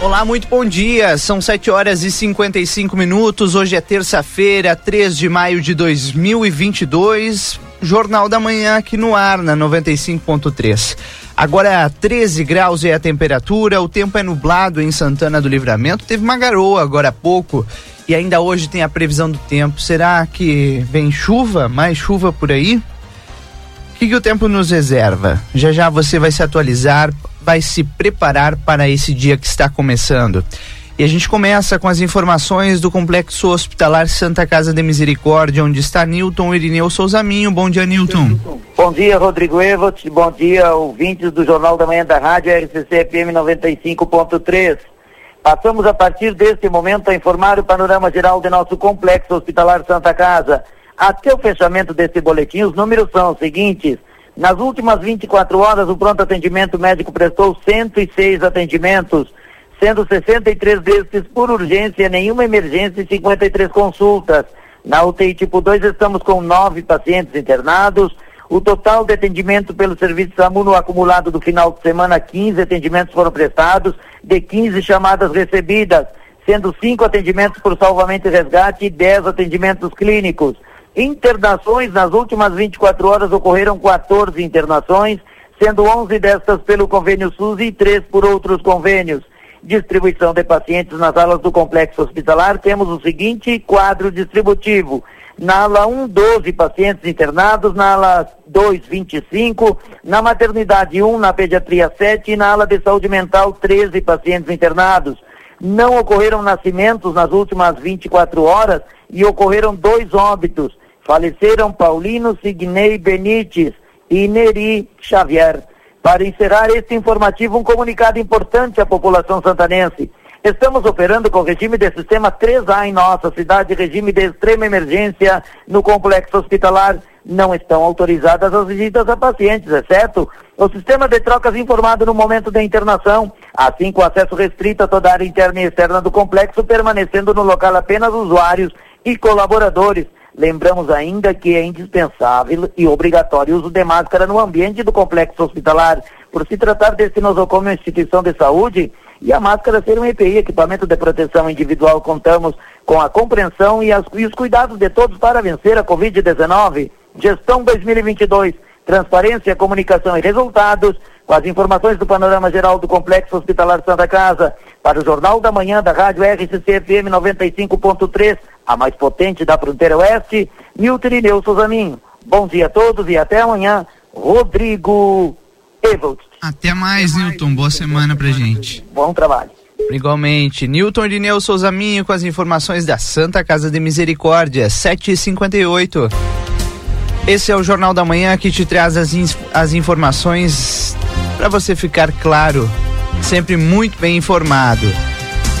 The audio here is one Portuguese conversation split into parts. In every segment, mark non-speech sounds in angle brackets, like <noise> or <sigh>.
Olá, muito bom dia. São 7 horas e 55 minutos. Hoje é terça-feira, 3 de maio de 2022. Jornal da Manhã aqui no ar, na 95.3. Agora 13 graus é a temperatura, o tempo é nublado em Santana do Livramento. Teve uma garoa agora há pouco e ainda hoje tem a previsão do tempo. Será que vem chuva? Mais chuva por aí? O que, que o tempo nos reserva? Já já você vai se atualizar vai se preparar para esse dia que está começando. E a gente começa com as informações do Complexo Hospitalar Santa Casa de Misericórdia, onde está Newton Irineu Souzaminho. Bom dia, Newton. Bom dia, Rodrigo Evot. Bom dia, ouvintes do Jornal da Manhã da Rádio RCC FM 95.3. Passamos a partir deste momento a informar o panorama geral de nosso Complexo Hospitalar Santa Casa. Até o fechamento desse boletim, os números são os seguintes. Nas últimas 24 horas, o pronto atendimento médico prestou 106 atendimentos, sendo 63 desses por urgência, nenhuma emergência e 53 consultas. Na UTI tipo 2 estamos com nove pacientes internados. O total de atendimento pelo serviço SAMU no acumulado do final de semana, 15 atendimentos foram prestados, de 15 chamadas recebidas, sendo cinco atendimentos por salvamento e resgate e 10 atendimentos clínicos. Internações, nas últimas 24 horas ocorreram 14 internações, sendo 11 destas pelo convênio SUS e 3 por outros convênios. Distribuição de pacientes nas alas do complexo hospitalar, temos o seguinte quadro distributivo. Na ala 1, 12 pacientes internados, na ala 2, 25, na maternidade 1, na pediatria 7 e na ala de saúde mental 13 pacientes internados. Não ocorreram nascimentos nas últimas 24 horas e ocorreram dois óbitos faleceram Paulino Signei Benites e Neri Xavier. Para encerrar este informativo, um comunicado importante à população santanense. Estamos operando com regime de sistema 3A em nossa cidade, regime de extrema emergência no complexo hospitalar. Não estão autorizadas as visitas a pacientes, exceto o sistema de trocas informado no momento da internação, assim com acesso restrito a toda a área interna e externa do complexo, permanecendo no local apenas usuários e colaboradores. Lembramos ainda que é indispensável e obrigatório o uso de máscara no ambiente do complexo hospitalar, por se tratar desse nosocomio instituição de saúde e a máscara ser um EPI, equipamento de proteção individual, contamos com a compreensão e, as, e os cuidados de todos para vencer a Covid-19. Gestão 2022, transparência, comunicação e resultados, com as informações do panorama geral do Complexo Hospitalar Santa Casa, para o Jornal da Manhã da Rádio RCC FM 95.3, a mais potente da fronteira oeste, Milton Ineu Souzaminho. Bom dia a todos e até amanhã, Rodrigo Evolt. Até mais, Newton. Boa semana pra gente. Bom trabalho. Igualmente, Newton Irineu Souza Minho com as informações da Santa Casa de Misericórdia, 7h58. Esse é o Jornal da Manhã que te traz as, as informações para você ficar claro, sempre muito bem informado.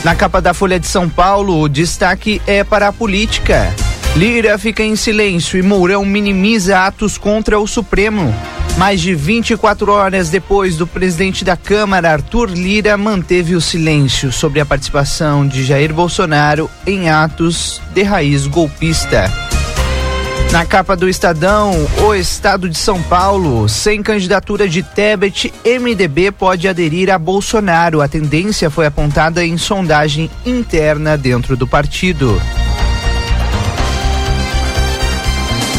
Na capa da Folha de São Paulo, o destaque é para a política. Lira fica em silêncio e Mourão minimiza atos contra o Supremo. Mais de 24 horas depois do presidente da Câmara, Arthur Lira, manteve o silêncio sobre a participação de Jair Bolsonaro em atos de raiz golpista. Na capa do Estadão, o estado de São Paulo, sem candidatura de Tebet, MDB pode aderir a Bolsonaro. A tendência foi apontada em sondagem interna dentro do partido.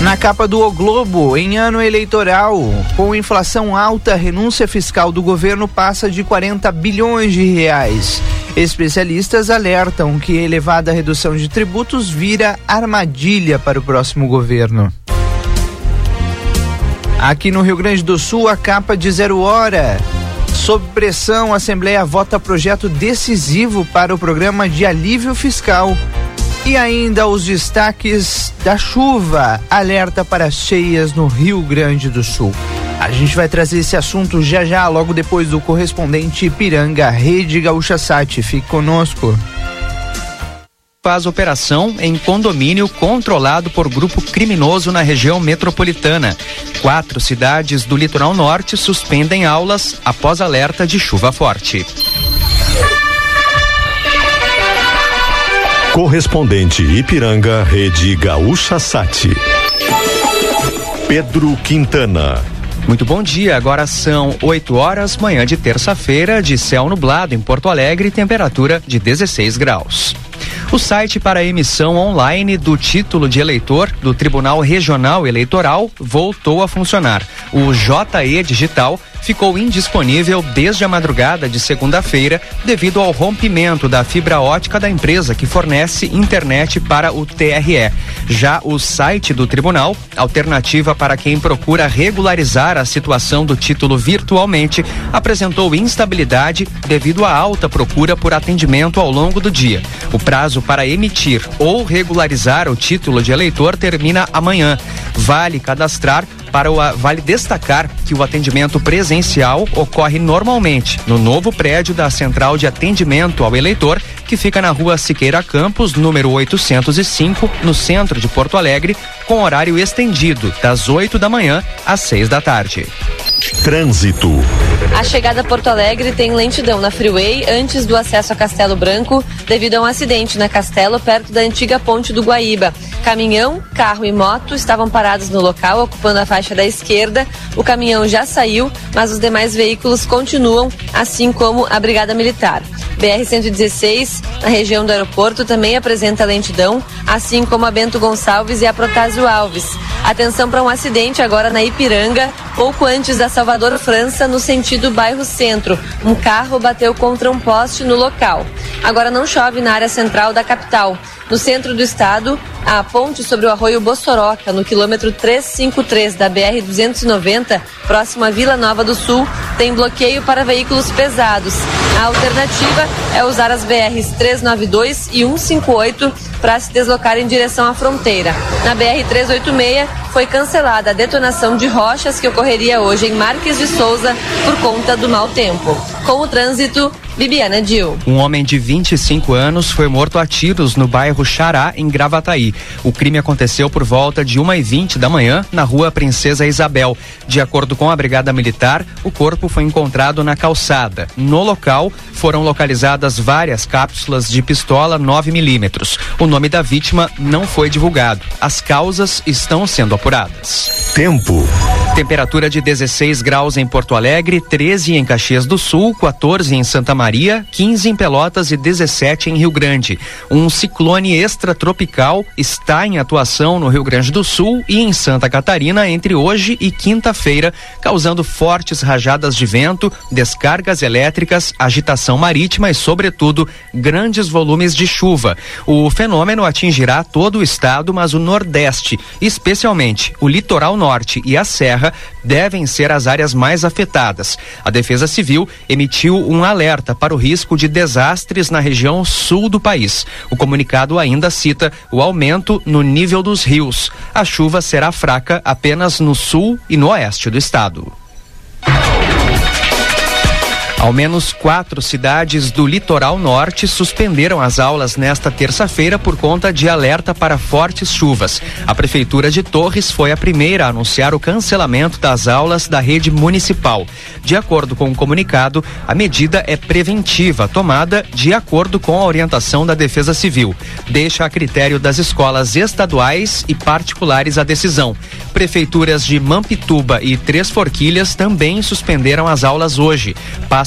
Na capa do o Globo, em ano eleitoral, com inflação alta, renúncia fiscal do governo passa de 40 bilhões de reais. Especialistas alertam que elevada redução de tributos vira armadilha para o próximo governo. Aqui no Rio Grande do Sul, a capa de zero hora. Sob pressão, a Assembleia vota projeto decisivo para o programa de alívio fiscal. E ainda os destaques da chuva. Alerta para cheias no Rio Grande do Sul. A gente vai trazer esse assunto já já, logo depois do correspondente Ipiranga, Rede Gaúcha Sat. Fique conosco. faz operação em condomínio controlado por grupo criminoso na região metropolitana. Quatro cidades do litoral norte suspendem aulas após alerta de chuva forte. Correspondente Ipiranga, Rede Gaúcha Sati. Pedro Quintana. Muito bom dia, agora são 8 horas, manhã de terça-feira, de céu nublado em Porto Alegre, temperatura de 16 graus. O site para emissão online do título de eleitor do Tribunal Regional Eleitoral voltou a funcionar. O JE Digital ficou indisponível desde a madrugada de segunda-feira devido ao rompimento da fibra ótica da empresa que fornece internet para o TRE. Já o site do tribunal, alternativa para quem procura regularizar a situação do título virtualmente, apresentou instabilidade devido à alta procura por atendimento ao longo do dia. O prazo para emitir ou regularizar o título de eleitor termina amanhã. Vale cadastrar para o vale destacar que o atendimento presencial ocorre normalmente no novo prédio da Central de Atendimento ao Eleitor, que fica na Rua Siqueira Campos, número 805, no centro de Porto Alegre, com horário estendido das 8 da manhã às 6 da tarde. Trânsito. A chegada a Porto Alegre tem lentidão na Freeway antes do acesso a Castelo Branco, devido a um acidente na Castelo, perto da antiga ponte do Guaíba. Caminhão, carro e moto estavam parados no local, ocupando a faixa da esquerda. O caminhão já saiu, mas os demais veículos continuam, assim como a Brigada Militar. BR-116, na região do aeroporto, também apresenta lentidão, assim como a Bento Gonçalves e a Protásio Alves. Atenção para um acidente agora na Ipiranga, pouco antes da Salvador França, no sentido bairro Centro. Um carro bateu contra um poste no local. Agora não chove na área central da capital. No centro do estado, a ponte sobre o arroio Bossoroca, no quilômetro 353 da BR-290, próximo à Vila Nova do Sul, tem bloqueio para veículos pesados. A alternativa é usar as BRs 392 e 158 para se deslocar em direção à fronteira. Na BR-386 foi cancelada a detonação de rochas que ocorreria hoje em Marques de Souza por conta do mau tempo. Com o trânsito, Bibiana Dil. Um homem de 25 anos foi morto a tiros no bairro Xará, em Gravataí. O crime aconteceu por volta de 1h20 da manhã, na rua Princesa Isabel. De acordo com a Brigada Militar, o corpo foi encontrado na calçada. No local, foram localizadas várias cápsulas de pistola 9mm. O nome da vítima não foi divulgado. As causas estão sendo apuradas. Tempo. Temperatura de 16 graus em Porto Alegre, 13 em Caxias do Sul, 14 em Santa Maria, 15 em Pelotas e 17 em Rio Grande. Um ciclone extratropical está em atuação no Rio Grande do Sul e em Santa Catarina entre hoje e quinta-feira, causando fortes rajadas de vento, descargas elétricas, agitação marítima e, sobretudo, grandes volumes de chuva. O fenômeno atingirá todo o estado, mas o Nordeste, especialmente o litoral norte e a Serra, devem ser as áreas mais afetadas. A Defesa Civil emitiu um alerta para o risco de desastres na região sul do país. O comunicado ainda cita o aumento no nível dos rios. A chuva será fraca apenas no sul e no oeste do estado. Ao menos quatro cidades do litoral norte suspenderam as aulas nesta terça-feira por conta de alerta para fortes chuvas. A Prefeitura de Torres foi a primeira a anunciar o cancelamento das aulas da rede municipal. De acordo com o comunicado, a medida é preventiva, tomada de acordo com a orientação da Defesa Civil. Deixa a critério das escolas estaduais e particulares a decisão. Prefeituras de Mampituba e Três Forquilhas também suspenderam as aulas hoje.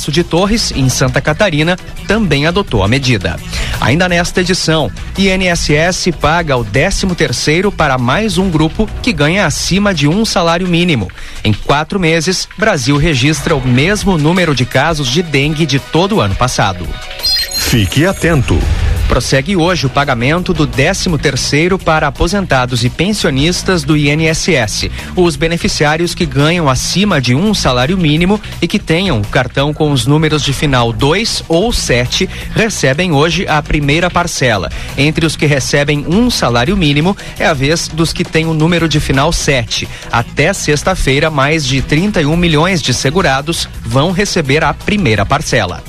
Passo de Torres, em Santa Catarina, também adotou a medida. Ainda nesta edição, INSS paga o 13 terceiro para mais um grupo que ganha acima de um salário mínimo. Em quatro meses, Brasil registra o mesmo número de casos de dengue de todo o ano passado. Fique atento. Prossegue hoje o pagamento do 13 terceiro para aposentados e pensionistas do INSS. Os beneficiários que ganham acima de um salário mínimo e que tenham o cartão com os números de final 2 ou 7 recebem hoje a primeira parcela. Entre os que recebem um salário mínimo é a vez dos que têm o número de final 7. Até sexta-feira, mais de 31 milhões de segurados vão receber a primeira parcela.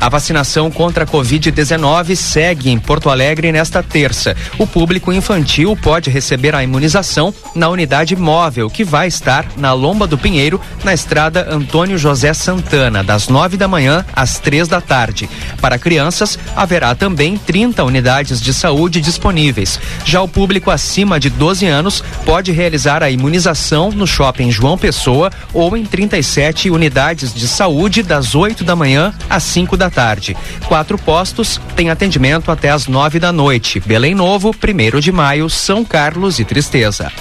A vacinação contra a Covid-19 segue em Porto Alegre nesta terça. O público infantil pode receber a imunização na unidade móvel, que vai estar na Lomba do Pinheiro, na estrada Antônio José Santana, das nove da manhã às três da tarde. Para crianças, haverá também 30 unidades de saúde disponíveis. Já o público acima de 12 anos pode realizar a imunização no shopping João Pessoa ou em 37 unidades de saúde das 8 da manhã às 5 da tarde. Quatro postos têm atendimento até às 9 da noite. Belém Novo, 1 de maio, São Carlos e Tristeza.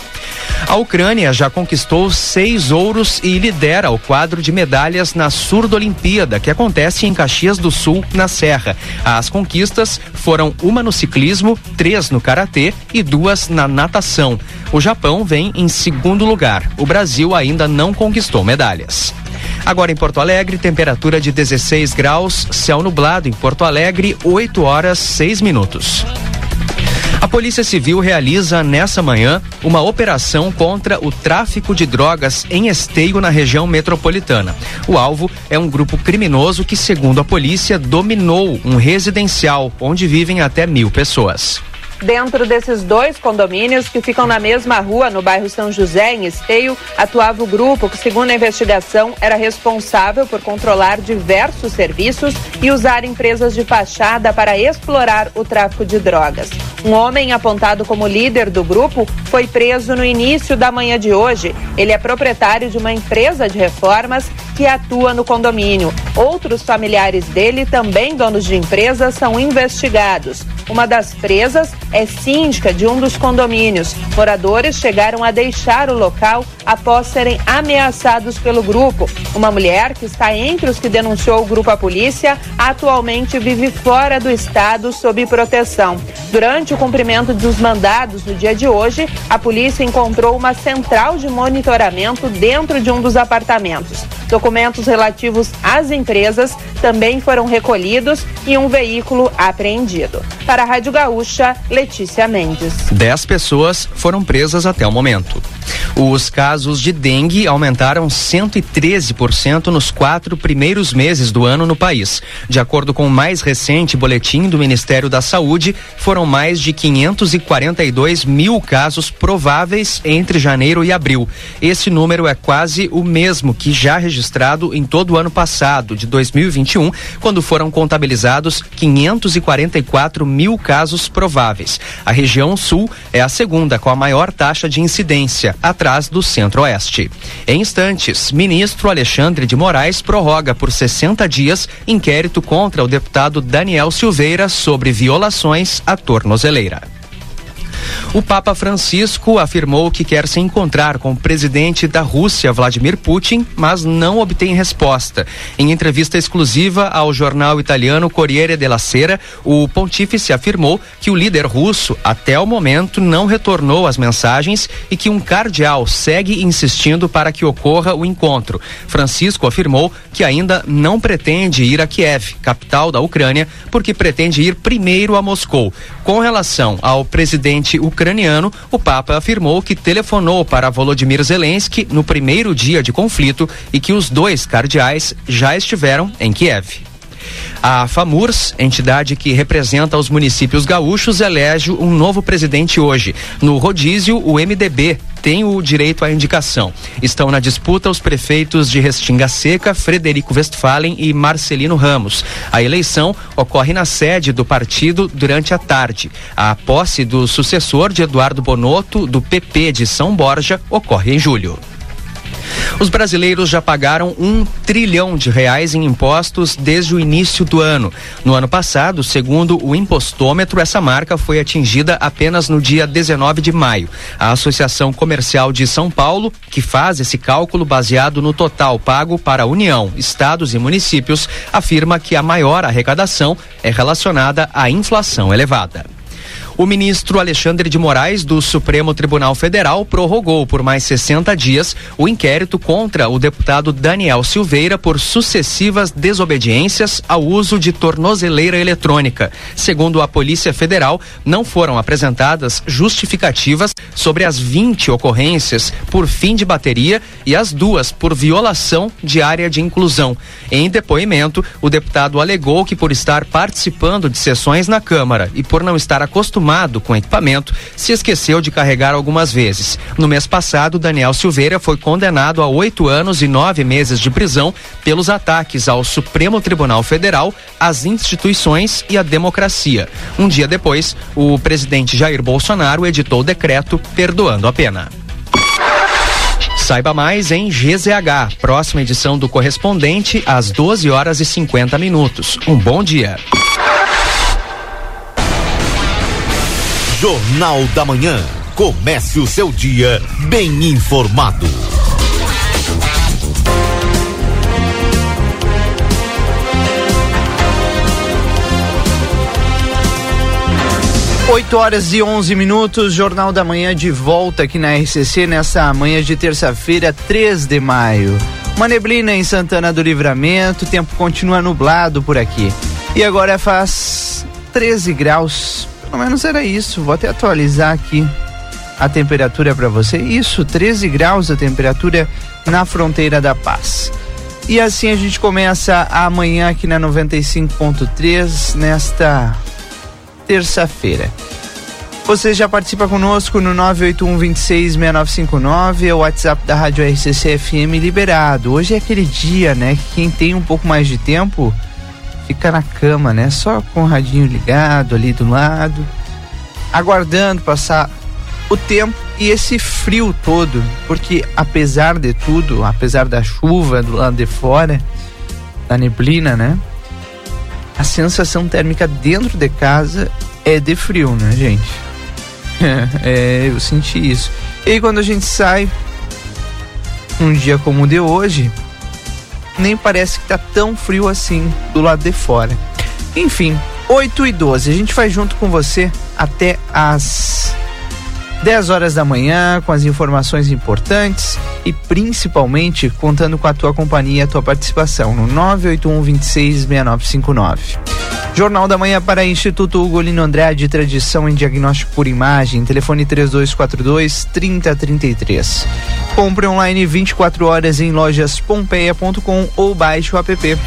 A Ucrânia já conquistou seis ouros e lidera o quadro de medalhas na Surdo Olimpíada, que acontece em Caxias do Sul, na Serra. As conquistas foram uma no ciclismo, três no karatê e duas na natação. O Japão vem em segundo lugar. O Brasil ainda não conquistou medalhas. Agora em Porto Alegre, temperatura de 16 graus, céu nublado em Porto Alegre, 8 horas 6 minutos. A Polícia Civil realiza nessa manhã uma operação contra o tráfico de drogas em esteio na região metropolitana. O alvo é um grupo criminoso que, segundo a polícia, dominou um residencial onde vivem até mil pessoas. Dentro desses dois condomínios que ficam na mesma rua, no bairro São José, em Esteio, atuava o grupo que, segundo a investigação, era responsável por controlar diversos serviços e usar empresas de fachada para explorar o tráfico de drogas. Um homem apontado como líder do grupo foi preso no início da manhã de hoje. Ele é proprietário de uma empresa de reformas que atua no condomínio. Outros familiares dele, também donos de empresas, são investigados. Uma das presas é síndica de um dos condomínios. Moradores chegaram a deixar o local após serem ameaçados pelo grupo. Uma mulher que está entre os que denunciou o grupo à polícia atualmente vive fora do estado sob proteção. Durante o cumprimento dos mandados no dia de hoje, a polícia encontrou uma central de monitoramento dentro de um dos apartamentos. Documentos relativos às empresas também foram recolhidos e um veículo apreendido. Para a Rádio Gaúcha, Letícia Mendes. Dez pessoas foram presas até o momento. Os casos de dengue aumentaram 113% nos quatro primeiros meses do ano no país. De acordo com o mais recente boletim do Ministério da Saúde, foram mais de 542 mil casos prováveis entre janeiro e abril. Esse número é quase o mesmo que já registrado em todo o ano passado, de 2021, quando foram contabilizados 544 mil casos prováveis. A região sul é a segunda com a maior taxa de incidência, atrás do centro-oeste. Em instantes, ministro Alexandre de Moraes prorroga por 60 dias inquérito contra o deputado Daniel Silveira sobre violações à tornozeleira. O Papa Francisco afirmou que quer se encontrar com o presidente da Rússia, Vladimir Putin, mas não obtém resposta. Em entrevista exclusiva ao jornal italiano Corriere della Sera, o pontífice afirmou que o líder russo, até o momento, não retornou as mensagens e que um cardeal segue insistindo para que ocorra o encontro. Francisco afirmou que ainda não pretende ir a Kiev, capital da Ucrânia, porque pretende ir primeiro a Moscou. Com relação ao presidente ucraniano, o Papa afirmou que telefonou para Volodymyr Zelensky no primeiro dia de conflito e que os dois cardeais já estiveram em Kiev. A FAMURS, entidade que representa os municípios gaúchos, elege um novo presidente hoje. No rodízio, o MDB tem o direito à indicação. Estão na disputa os prefeitos de Restinga Seca, Frederico Westphalen e Marcelino Ramos. A eleição ocorre na sede do partido durante a tarde. A posse do sucessor de Eduardo Bonotto, do PP de São Borja, ocorre em julho. Os brasileiros já pagaram um trilhão de reais em impostos desde o início do ano. No ano passado, segundo o impostômetro, essa marca foi atingida apenas no dia 19 de maio. A Associação Comercial de São Paulo, que faz esse cálculo baseado no total pago para a União, estados e municípios, afirma que a maior arrecadação é relacionada à inflação elevada. O ministro Alexandre de Moraes, do Supremo Tribunal Federal, prorrogou por mais 60 dias o inquérito contra o deputado Daniel Silveira por sucessivas desobediências ao uso de tornozeleira eletrônica. Segundo a Polícia Federal, não foram apresentadas justificativas sobre as 20 ocorrências por fim de bateria e as duas por violação de área de inclusão. Em depoimento, o deputado alegou que por estar participando de sessões na Câmara e por não estar acostumado com o equipamento, se esqueceu de carregar algumas vezes. No mês passado, Daniel Silveira foi condenado a oito anos e nove meses de prisão pelos ataques ao Supremo Tribunal Federal, às instituições e à democracia. Um dia depois, o presidente Jair Bolsonaro editou o decreto perdoando a pena. Saiba mais em GZH, próxima edição do correspondente às 12 horas e 50 minutos. Um bom dia. Jornal da Manhã. Comece o seu dia bem informado. Oito horas e 11 minutos, Jornal da Manhã de volta aqui na RCC nessa manhã de terça-feira, 3 de maio. Uma neblina em Santana do Livramento, o tempo continua nublado por aqui. E agora faz 13 graus, pelo menos era isso. Vou até atualizar aqui a temperatura para você. Isso, 13 graus a temperatura na fronteira da paz. E assim a gente começa amanhã aqui na 95.3, nesta terça-feira. Você já participa conosco no 981 26 6959, é o WhatsApp da Rádio RCC FM liberado. Hoje é aquele dia, né, que quem tem um pouco mais de tempo fica na cama, né, só com o radinho ligado ali do lado, aguardando passar o tempo e esse frio todo, porque apesar de tudo, apesar da chuva do lado de fora, da neblina, né? A sensação térmica dentro de casa é de frio, né, gente? <laughs> é, eu senti isso. E quando a gente sai, um dia como o de hoje, nem parece que tá tão frio assim do lado de fora. Enfim, 8 e 12, a gente vai junto com você até as 10 horas da manhã com as informações importantes e principalmente contando com a tua companhia e a tua participação no 981 26 6959. Jornal da Manhã para Instituto Ugolino Andrade, tradição em diagnóstico por imagem, telefone 3242 3033. Compre online 24 horas em lojas pompeia.com ou baixe o app.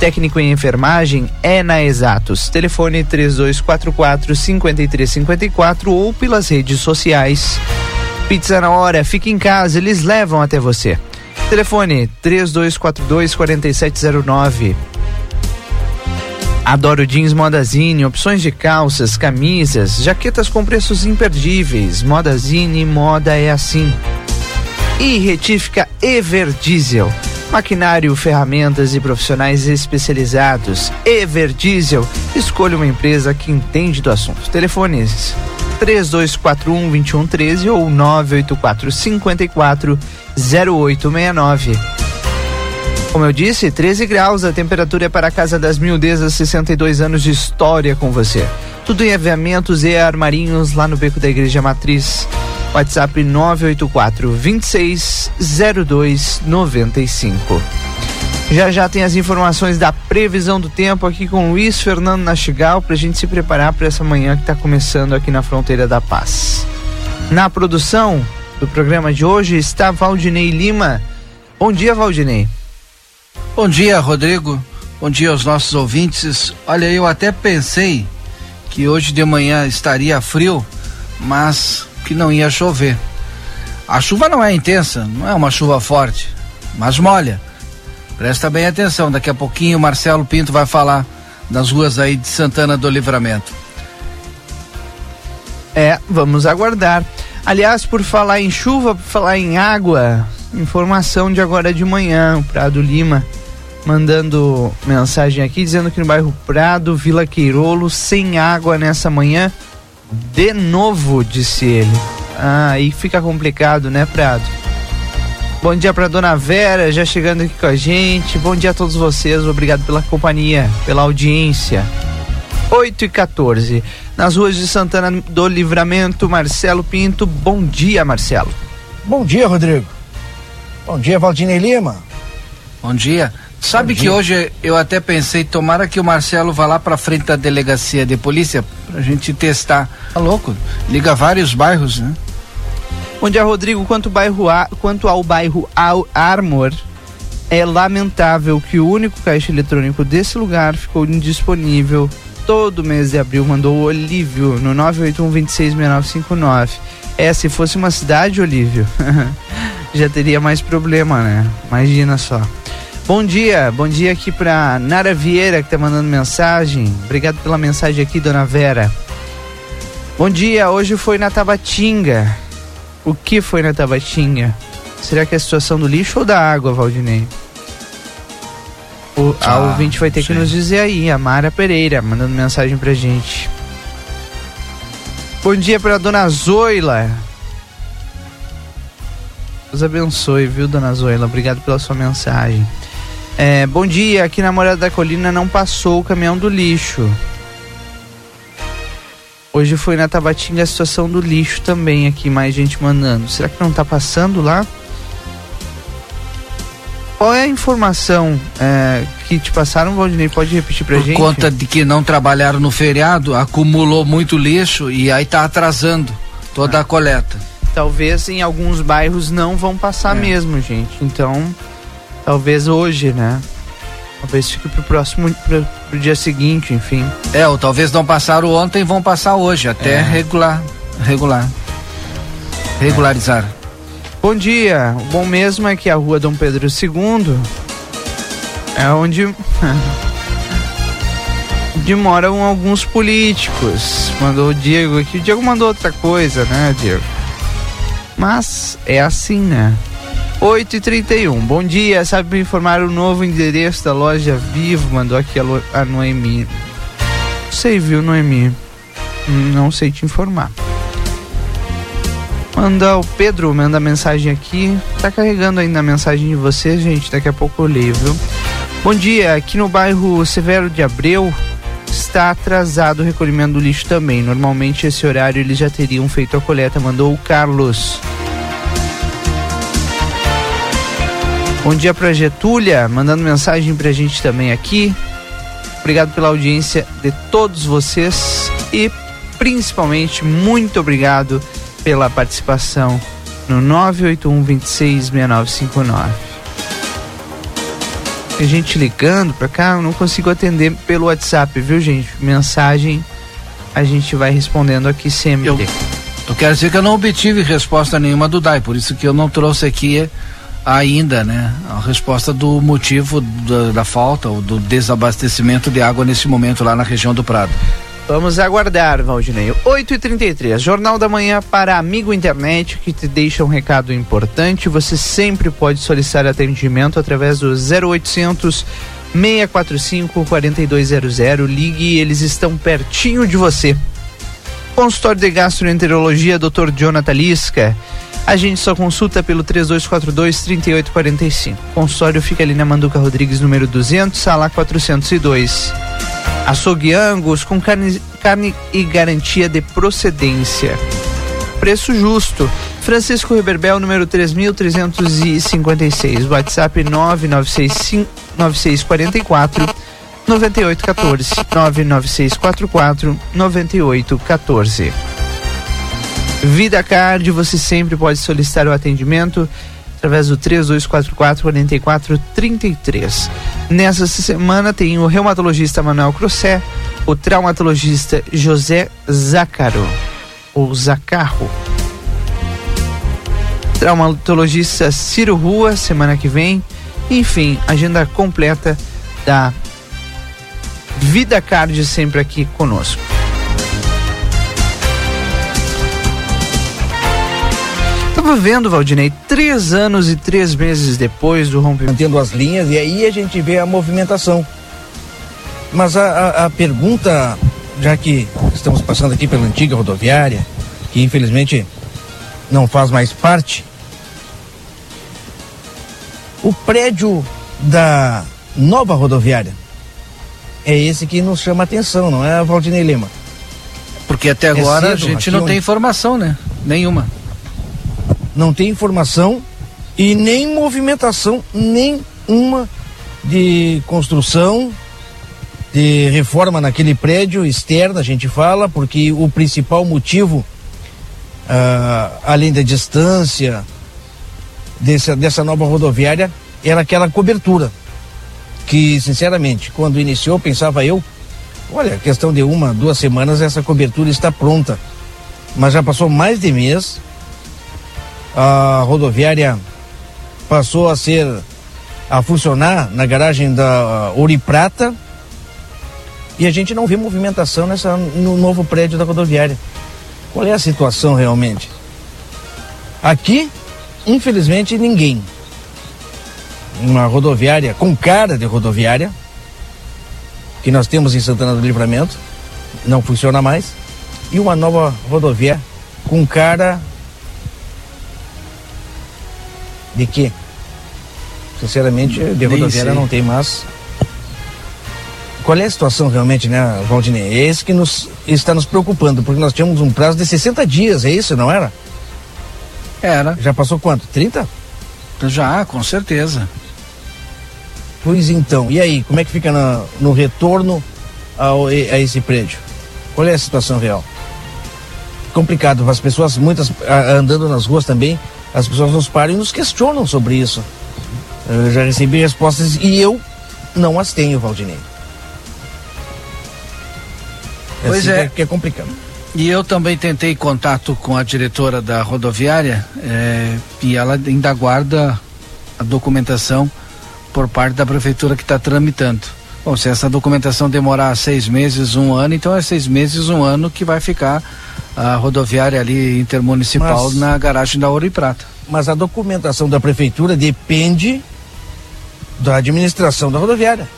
Técnico em enfermagem é na Exatos. Telefone 3244 5354 ou pelas redes sociais. Pizza na hora, fique em casa, eles levam até você. Telefone 3242 4709. Adoro jeans Modazine, opções de calças, camisas, jaquetas com preços imperdíveis. Modazine, moda é assim. E retífica Everdiesel. Maquinário, ferramentas e profissionais especializados. Everdiesel. Escolha uma empresa que entende do assunto. Telefones 3241 2113 ou 984 54 0869. Como eu disse, 13 graus, a temperatura é para a Casa das Mildezas, 62 anos de história com você. Tudo em aviamentos e armarinhos lá no Beco da Igreja Matriz. WhatsApp 984 2602 95. Já já tem as informações da previsão do tempo aqui com Luiz Fernando Nastigal para a gente se preparar para essa manhã que está começando aqui na fronteira da paz. Na produção do programa de hoje está Valdinei Lima. Bom dia, Valdinei. Bom dia, Rodrigo. Bom dia aos nossos ouvintes. Olha, eu até pensei que hoje de manhã estaria frio, mas que não ia chover. A chuva não é intensa, não é uma chuva forte, mas molha. Presta bem atenção, daqui a pouquinho o Marcelo Pinto vai falar das ruas aí de Santana do Livramento. É, vamos aguardar. Aliás, por falar em chuva, por falar em água, informação de agora de manhã, o Prado Lima mandando mensagem aqui dizendo que no bairro Prado, Vila Queirolo, sem água nessa manhã. De novo, disse ele. Ah, aí fica complicado, né, Prado? Bom dia para dona Vera, já chegando aqui com a gente. Bom dia a todos vocês, obrigado pela companhia, pela audiência. 8 e 14. Nas ruas de Santana do Livramento, Marcelo Pinto. Bom dia, Marcelo. Bom dia, Rodrigo. Bom dia, Valdinei Lima. Bom dia. Sabe que dia. hoje eu até pensei, tomara que o Marcelo vá lá pra frente da delegacia de polícia pra gente testar. Tá louco? Liga vários bairros, né? Bom dia, Rodrigo. Quanto, bairro a, quanto ao bairro Al Armor, é lamentável que o único caixa eletrônico desse lugar ficou indisponível todo mês de abril. Mandou o Olívio no 981 É, se fosse uma cidade, Olívio, <laughs> já teria mais problema, né? Imagina só. Bom dia, bom dia aqui pra Nara Vieira que tá mandando mensagem. Obrigado pela mensagem aqui, dona Vera. Bom dia, hoje foi na Tabatinga. O que foi na Tabatinga? Será que é a situação do lixo ou da água, Valdinei? O, ah, a ouvinte vai ter sim. que nos dizer aí, a Mara Pereira, mandando mensagem pra gente. Bom dia pra dona Zoila. Deus abençoe, viu, dona Zoila? Obrigado pela sua mensagem. É, bom dia, aqui na Morada da Colina não passou o caminhão do lixo. Hoje foi na Tabatinga a situação do lixo também aqui, mais gente mandando. Será que não tá passando lá? Qual é a informação é, que te passaram, Valdinei? Pode repetir pra Por gente? Por conta de que não trabalharam no feriado, acumulou muito lixo e aí tá atrasando toda ah. a coleta. Talvez em alguns bairros não vão passar é. mesmo, gente. Então, Talvez hoje, né? Talvez fique pro próximo, pro, pro dia seguinte, enfim. É, ou talvez não passaram ontem, vão passar hoje, até é. regular, regular, regularizar. É. Bom dia, o bom mesmo é que a rua Dom Pedro II é onde, <laughs> onde moram alguns políticos. Mandou o Diego aqui, o Diego mandou outra coisa, né, Diego? Mas é assim, né? 8 e 31 Bom dia, sabe me informar o novo endereço da loja Vivo? Mandou aqui a, a Noemi. Sei, viu, Noemi? Não sei te informar. Manda o Pedro, manda mensagem aqui. Tá carregando ainda a mensagem de você, gente. Daqui a pouco eu leio, viu? Bom dia, aqui no bairro Severo de Abreu está atrasado o recolhimento do lixo também. Normalmente esse horário eles já teriam feito a coleta, mandou o Carlos. Bom dia para Getúlia, mandando mensagem pra gente também aqui. Obrigado pela audiência de todos vocês e principalmente muito obrigado pela participação no 981 26 6959. Tem gente ligando pra cá, eu não consigo atender pelo WhatsApp, viu, gente? Mensagem a gente vai respondendo aqui sempre. Eu, eu quero dizer que eu não obtive resposta nenhuma do DAI, por isso que eu não trouxe aqui ainda, né, a resposta do motivo da, da falta ou do desabastecimento de água nesse momento lá na região do Prado. Vamos aguardar, Valdinei. 8h33, Jornal da Manhã para Amigo Internet, que te deixa um recado importante. Você sempre pode solicitar atendimento através do 0800 645 4200. Ligue, eles estão pertinho de você. Consultório de Gastroenterologia, Dr. Jonathan Lisca a gente só consulta pelo 3242-3845. Consultório fica ali na Manduca Rodrigues, número 200, sala 402. Açougue Angus com carne, carne e garantia de procedência. Preço justo. Francisco Riberbel, número 3356. WhatsApp 99644 9814. 99644 9814. Vida Card, você sempre pode solicitar o atendimento através do 3244 4433. Nessa semana tem o reumatologista Manuel Crossé, o traumatologista José Zacaro, ou Zacarro. Traumatologista Ciro Rua, semana que vem. Enfim, agenda completa da Vida Card sempre aqui conosco. Estava vendo, Valdinei, três anos e três meses depois do rompimento. Mantendo as linhas e aí a gente vê a movimentação. Mas a, a, a pergunta, já que estamos passando aqui pela antiga rodoviária, que infelizmente não faz mais parte, o prédio da nova rodoviária é esse que nos chama a atenção, não é, Valdinei Lima? Porque até agora é cedo, a gente não onde... tem informação, né? Nenhuma. Não tem informação e nem movimentação nenhuma de construção, de reforma naquele prédio externo, a gente fala, porque o principal motivo, ah, além da distância dessa, dessa nova rodoviária, era aquela cobertura. Que, sinceramente, quando iniciou, pensava eu, olha, questão de uma, duas semanas, essa cobertura está pronta. Mas já passou mais de mês, a rodoviária passou a ser a funcionar na garagem da Ouro Prata e a gente não vê movimentação nessa, no novo prédio da rodoviária. Qual é a situação realmente? Aqui, infelizmente, ninguém. Uma rodoviária com cara de rodoviária, que nós temos em Santana do Livramento, não funciona mais, e uma nova rodovia com cara de quê? Sinceramente, de rodoviária não tem mais. Qual é a situação realmente, né, Valdinei? É esse que nos, está nos preocupando, porque nós tínhamos um prazo de 60 dias, é isso, não era? Era. Já passou quanto? 30? Já, com certeza. Pois então, e aí, como é que fica na, no retorno ao, a esse prédio? Qual é a situação real? Complicado, as pessoas, muitas andando nas ruas também, as pessoas nos param e nos questionam sobre isso. Eu já recebi respostas e eu não as tenho, Valdinei. É pois assim é. Que é complicado. E eu também tentei contato com a diretora da rodoviária é, e ela ainda aguarda a documentação por parte da prefeitura que está tramitando. Bom, se essa documentação demorar seis meses, um ano, então é seis meses, um ano que vai ficar a rodoviária ali intermunicipal mas, na garagem da Ouro e Prata. Mas a documentação da prefeitura depende da administração da rodoviária.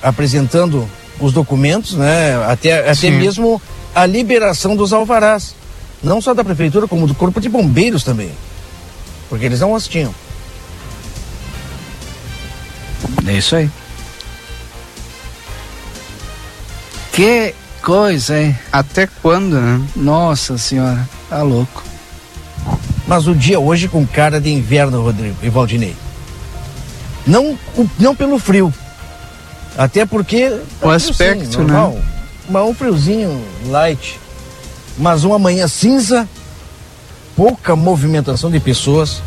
Apresentando os documentos, né? Até, até mesmo a liberação dos alvarás. Não só da prefeitura, como do corpo de bombeiros também. Porque eles não as tinham. É isso aí. Que coisa, hein? Até quando, né? Nossa senhora, tá louco. Mas o dia hoje com cara de inverno, Rodrigo e Valdinei. Não, não pelo frio, até porque. O tá aspecto, assim, normal, né? Mas um friozinho light. Mas uma manhã cinza, pouca movimentação de pessoas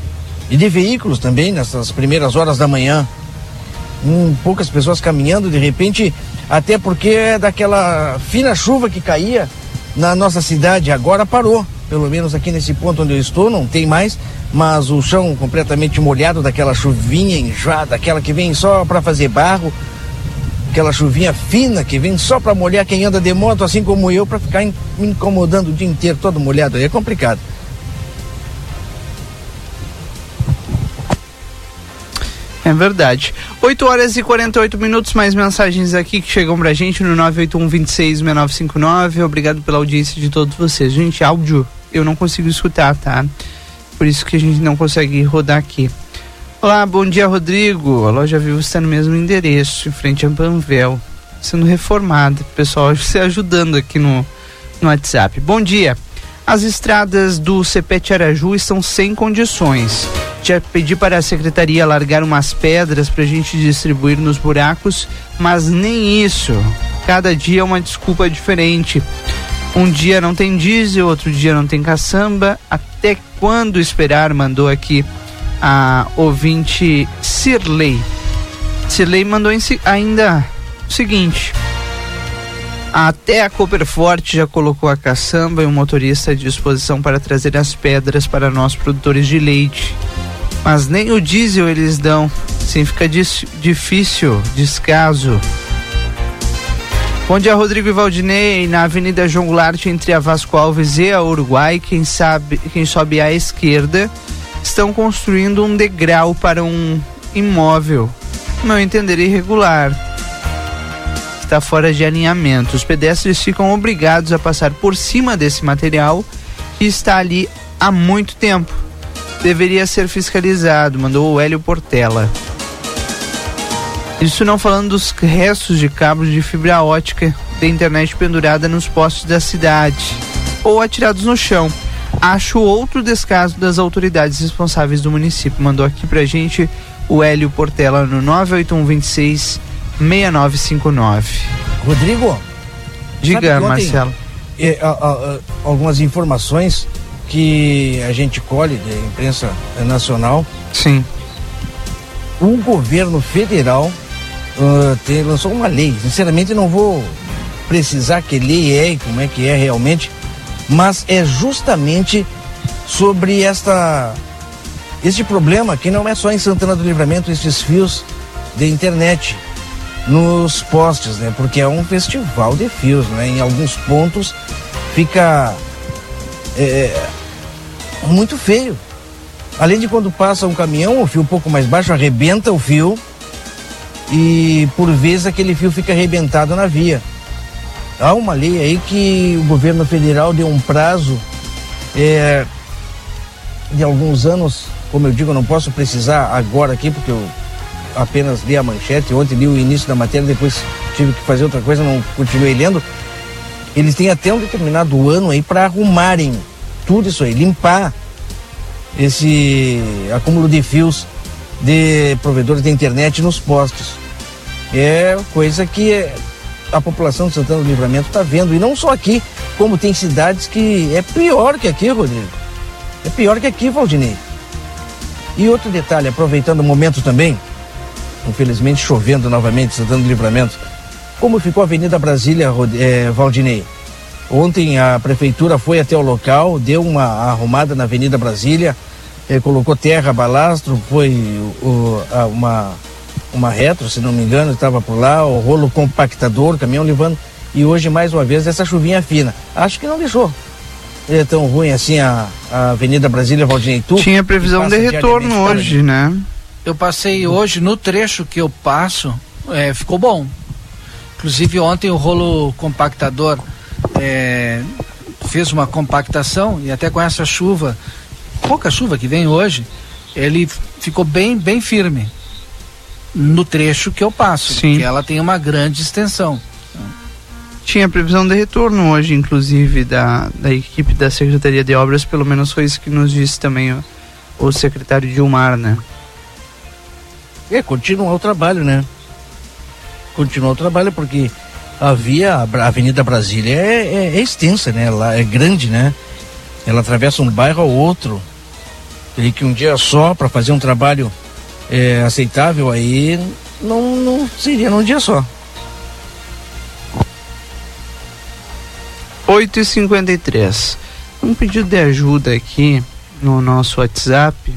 e de veículos também nessas primeiras horas da manhã. Hum, poucas pessoas caminhando, de repente, até porque é daquela fina chuva que caía na nossa cidade, agora parou. Pelo menos aqui nesse ponto onde eu estou, não tem mais, mas o chão completamente molhado daquela chuvinha enjoada, aquela que vem só para fazer barro, aquela chuvinha fina que vem só para molhar quem anda de moto, assim como eu, para ficar me incomodando o dia inteiro todo molhado. Aí é complicado. É verdade. 8 horas e 48 minutos, mais mensagens aqui que chegam pra gente no 981 26 6959. Obrigado pela audiência de todos vocês. Gente, áudio eu não consigo escutar, tá? Por isso que a gente não consegue rodar aqui. Olá, bom dia, Rodrigo. A loja Vivo está no mesmo endereço, em frente a Panvel, sendo reformada. Pessoal, <laughs> se ajudando aqui no, no WhatsApp. Bom dia. As estradas do CPT Araju estão sem condições. Já pedi para a secretaria largar umas pedras para a gente distribuir nos buracos, mas nem isso. Cada dia é uma desculpa diferente. Um dia não tem diesel, outro dia não tem caçamba. Até quando esperar? Mandou aqui a ouvinte Sirley. Sirley mandou ainda o seguinte. Até a Copperforte já colocou a caçamba e o motorista à disposição para trazer as pedras para nós produtores de leite. Mas nem o diesel eles dão. Sim, fica difícil, descaso. Bom dia, Rodrigo e Valdinei. Na Avenida João Goulart, entre a Vasco Alves e a Uruguai, quem sabe, quem sobe à esquerda estão construindo um degrau para um imóvel, meu entender, irregular. Está fora de alinhamento. Os pedestres ficam obrigados a passar por cima desse material que está ali há muito tempo. Deveria ser fiscalizado, mandou o Hélio Portela. Isso não falando dos restos de cabos de fibra ótica da internet pendurada nos postes da cidade ou atirados no chão. Acho outro descaso das autoridades responsáveis do município. Mandou aqui pra gente o Hélio Portela no 98126 6959. Rodrigo, diga, Marcelo. É, a, a, algumas informações que a gente colhe da imprensa nacional. Sim. O governo federal uh, tem, lançou uma lei. Sinceramente, não vou precisar que lei é e como é que é realmente, mas é justamente sobre esta este problema que não é só em Santana do Livramento esses fios de internet nos postes, né? Porque é um festival de fios, né? Em alguns pontos fica é, muito feio. Além de quando passa um caminhão, o fio um pouco mais baixo arrebenta o fio e por vezes aquele fio fica arrebentado na via. Há uma lei aí que o governo federal deu um prazo é, de alguns anos, como eu digo, não posso precisar agora aqui, porque eu apenas li a manchete, ontem li o início da matéria, depois tive que fazer outra coisa, não continuei lendo. Eles têm até um determinado ano aí para arrumarem tudo isso aí, limpar esse acúmulo de fios de provedores de internet nos postes. É coisa que a população de Santana do Livramento está vendo. E não só aqui, como tem cidades que é pior que aqui, Rodrigo. É pior que aqui, Valdinei. E outro detalhe, aproveitando o momento também, infelizmente chovendo novamente, Santana do Livramento, como ficou a Avenida Brasília, é, Valdinei? Ontem a prefeitura foi até o local, deu uma arrumada na Avenida Brasília, eh, colocou terra, balastro, foi o, a, uma, uma retro, se não me engano, estava por lá, o rolo compactador, caminhão levando, e hoje mais uma vez essa chuvinha fina. Acho que não deixou. É tão ruim assim a, a Avenida Brasília Valdinei Tu. Tinha previsão de retorno hoje, né? Eu passei hoje no trecho que eu passo, é, ficou bom. Inclusive ontem o rolo compactador é, fez uma compactação e até com essa chuva, pouca chuva que vem hoje, ele ficou bem, bem firme no trecho que eu passo, Sim. que ela tem uma grande extensão. Tinha previsão de retorno hoje, inclusive, da, da equipe da Secretaria de Obras, pelo menos foi isso que nos disse também o, o secretário Gilmar, né? É, continua o trabalho, né? Continua o trabalho, porque a via, a Avenida Brasília é, é, é extensa, né? Ela é grande, né? Ela atravessa um bairro ao outro. E que um dia só para fazer um trabalho é, aceitável aí não, não seria num dia só. 8 e 53 Um pedido de ajuda aqui no nosso WhatsApp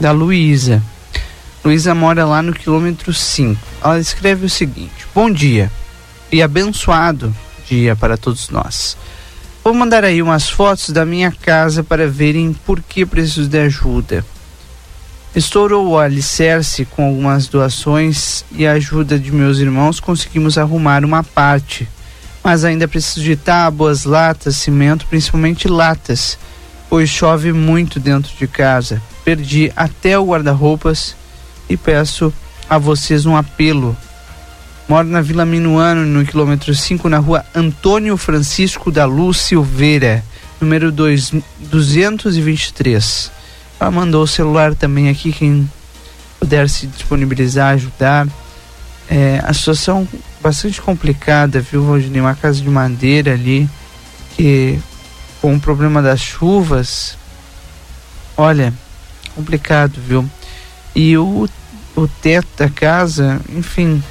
da Luísa. Luísa mora lá no quilômetro 5. Ela escreve o seguinte: Bom dia e abençoado dia para todos nós. Vou mandar aí umas fotos da minha casa para verem por que preciso de ajuda. Estourou o alicerce com algumas doações e a ajuda de meus irmãos conseguimos arrumar uma parte. Mas ainda preciso de tábuas, latas, cimento, principalmente latas, pois chove muito dentro de casa. Perdi até o guarda-roupas e peço a vocês um apelo. Moro na Vila Minuano, no quilômetro 5, na rua Antônio Francisco da Luz Silveira, número 2, 223. Ela mandou o celular também aqui, quem puder se disponibilizar, ajudar. É, a situação bastante complicada, viu, Valdinei? Uma casa de madeira ali, que com o problema das chuvas, olha, complicado, viu? E o, o teto da casa, enfim,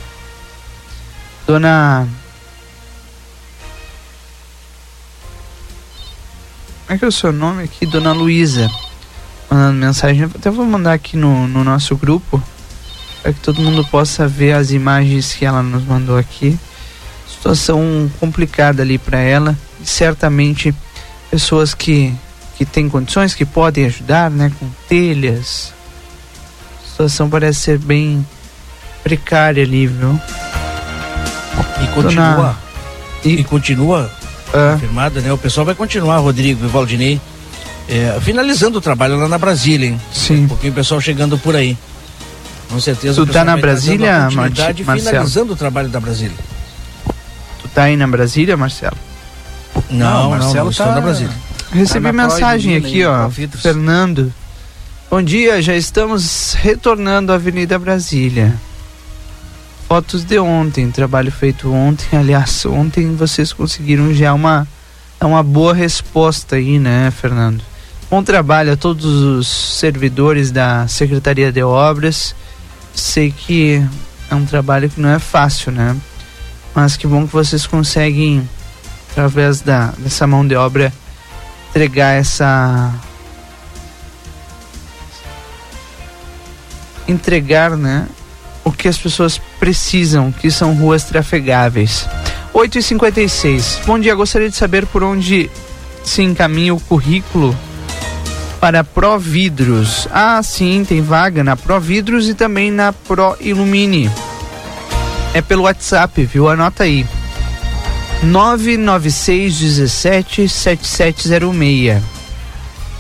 dona. Como é que é o seu nome aqui? Dona Luísa. Mandando mensagem. Até vou mandar aqui no, no nosso grupo. Para que todo mundo possa ver as imagens que ela nos mandou aqui. Situação complicada ali para ela. E certamente pessoas que, que têm condições, que podem ajudar, né? Com telhas. Situação parece ser bem precária ali, viu? E continua. Dona... E, e continua é. confirmada, né? O pessoal vai continuar, Rodrigo e Valdinei, é, finalizando o trabalho lá na Brasília, hein? Sim. Um pouquinho o pessoal chegando por aí. Com certeza. Tu tá na Brasília, Marti- Marcelo? finalizando o trabalho da Brasília. Tu tá aí na Brasília, Marcelo? Não, não, Marcelo não, tá- na Brasília. Recebi Tá na mensagem aqui, ó. Fernando. Bom dia, já estamos retornando à Avenida Brasília. Fotos de ontem, trabalho feito ontem. Aliás, ontem vocês conseguiram já uma, uma boa resposta aí, né, Fernando? Bom trabalho a todos os servidores da Secretaria de Obras. Sei que é um trabalho que não é fácil, né? Mas que bom que vocês conseguem, através da, dessa mão de obra, entregar essa entregar, né, o que as pessoas precisam, que são ruas trafegáveis. 8h56. Bom dia, gostaria de saber por onde se encaminha o currículo para Providros. Ah, sim, tem vaga na Providros e também na Pro Ilumine. É pelo WhatsApp, viu? Anota aí. 996 17 7706.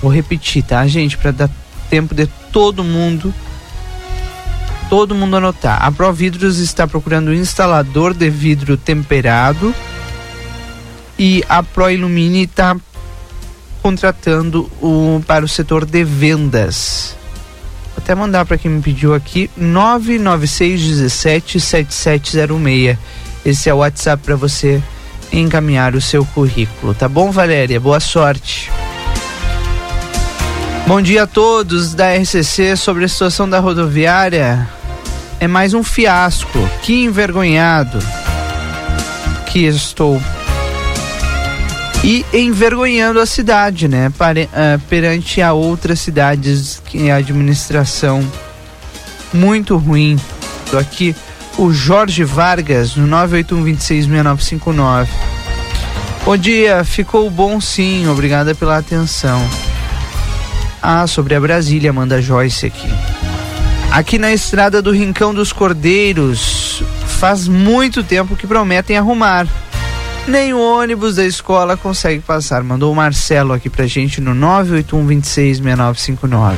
Vou repetir, tá, gente? Para dar tempo de todo mundo todo mundo anotar. A Providros está procurando um instalador de vidro temperado e a Pro Ilumine está contratando o, para o setor de vendas. Vou até mandar para quem me pediu aqui 996 17 7706. Esse é o WhatsApp para você encaminhar o seu currículo, tá bom, Valéria? Boa sorte. Bom dia a todos da RCC sobre a situação da rodoviária. É mais um fiasco. Que envergonhado que estou. E envergonhando a cidade, né? Ah, perante a outras cidades que a administração muito ruim. Tô aqui o Jorge Vargas no 981266959. Bom dia, ficou bom sim, obrigada pela atenção. Ah, sobre a Brasília, manda Joyce aqui. Aqui na estrada do Rincão dos Cordeiros, faz muito tempo que prometem arrumar. Nem o ônibus da escola consegue passar. Mandou o Marcelo aqui pra gente no 981266959.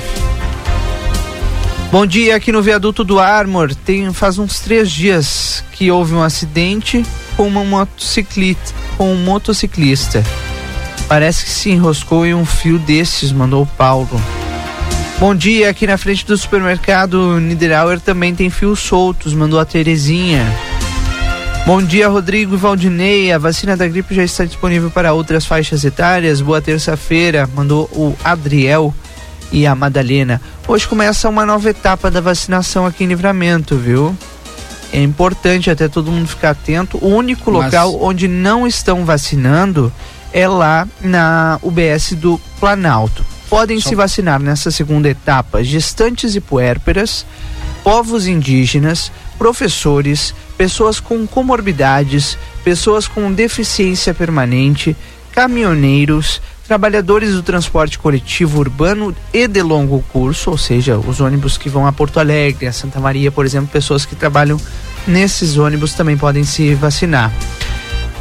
Bom dia, aqui no viaduto do Armor. Tem, faz uns três dias que houve um acidente com uma motociclista. Com um motociclista. Parece que se enroscou em um fio desses, mandou o Paulo. Bom dia, aqui na frente do supermercado Niederauer também tem fios soltos, mandou a Terezinha. Bom dia, Rodrigo e Valdinei. A vacina da gripe já está disponível para outras faixas etárias. Boa terça-feira, mandou o Adriel e a Madalena. Hoje começa uma nova etapa da vacinação aqui em Livramento, viu? É importante até todo mundo ficar atento. O único Mas- local onde não estão vacinando é lá na UBS do Planalto. Podem Só- se vacinar nessa segunda etapa gestantes e puérperas, povos indígenas, professores, pessoas com comorbidades, pessoas com deficiência permanente, caminhoneiros, trabalhadores do transporte coletivo urbano e de longo curso, ou seja, os ônibus que vão a Porto Alegre, a Santa Maria, por exemplo, pessoas que trabalham nesses ônibus também podem se vacinar.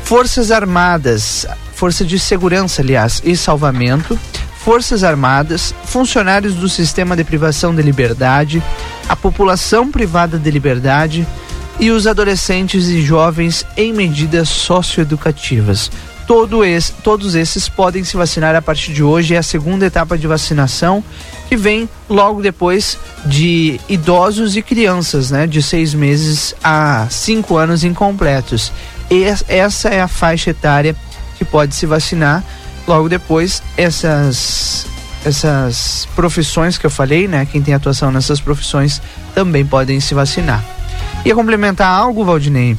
Forças Armadas, Força de Segurança, aliás, e Salvamento, Forças Armadas, funcionários do Sistema de Privação de Liberdade, a população privada de liberdade e os adolescentes e jovens em medidas socioeducativas. Todo esse, todos esses podem se vacinar a partir de hoje. É a segunda etapa de vacinação que vem logo depois de idosos e crianças, né, de seis meses a cinco anos incompletos. Es- essa é a faixa etária que pode se vacinar. Logo depois, essas essas profissões que eu falei, né, quem tem atuação nessas profissões também podem se vacinar. Ia complementar algo, Valdinei?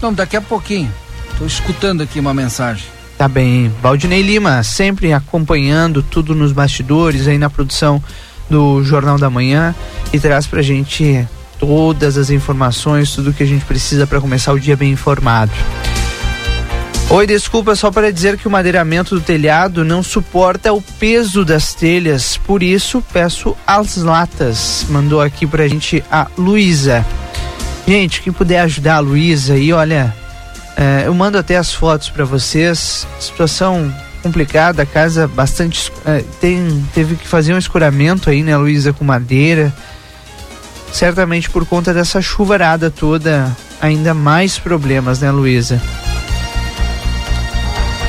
Não, daqui a pouquinho. Tô escutando aqui uma mensagem. Tá bem. Valdinei Lima, sempre acompanhando tudo nos bastidores, aí na produção do Jornal da Manhã e traz pra gente todas as informações, tudo que a gente precisa para começar o dia bem informado. Oi, desculpa só para dizer que o madeiramento do telhado não suporta o peso das telhas, por isso peço as latas. Mandou aqui pra gente a Luísa. Gente, quem puder ajudar a Luísa aí, olha, é, eu mando até as fotos para vocês. Situação complicada, a casa bastante. é, tem, teve que fazer um escuramento aí, né, Luísa, com madeira. Certamente por conta dessa chuvarada toda, ainda mais problemas, né, Luísa?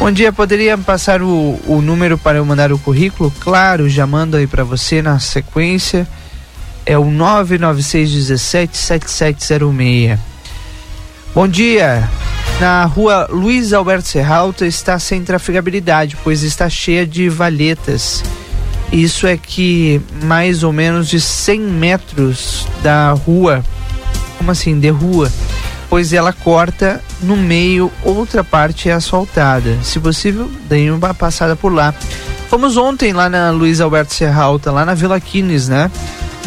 Bom dia, poderia passar o, o número para eu mandar o currículo? Claro, já mando aí para você na sequência. É o 996177706. Bom dia. Na rua Luiz Alberto Serralta está sem trafegabilidade, pois está cheia de valhetas. Isso é que mais ou menos de 100 metros da rua, como assim, de rua, pois ela corta no meio, outra parte é asfaltada. Se possível, dê uma passada por lá. Fomos ontem lá na Luiz Alberto Serralta, lá na Vila Quines, né?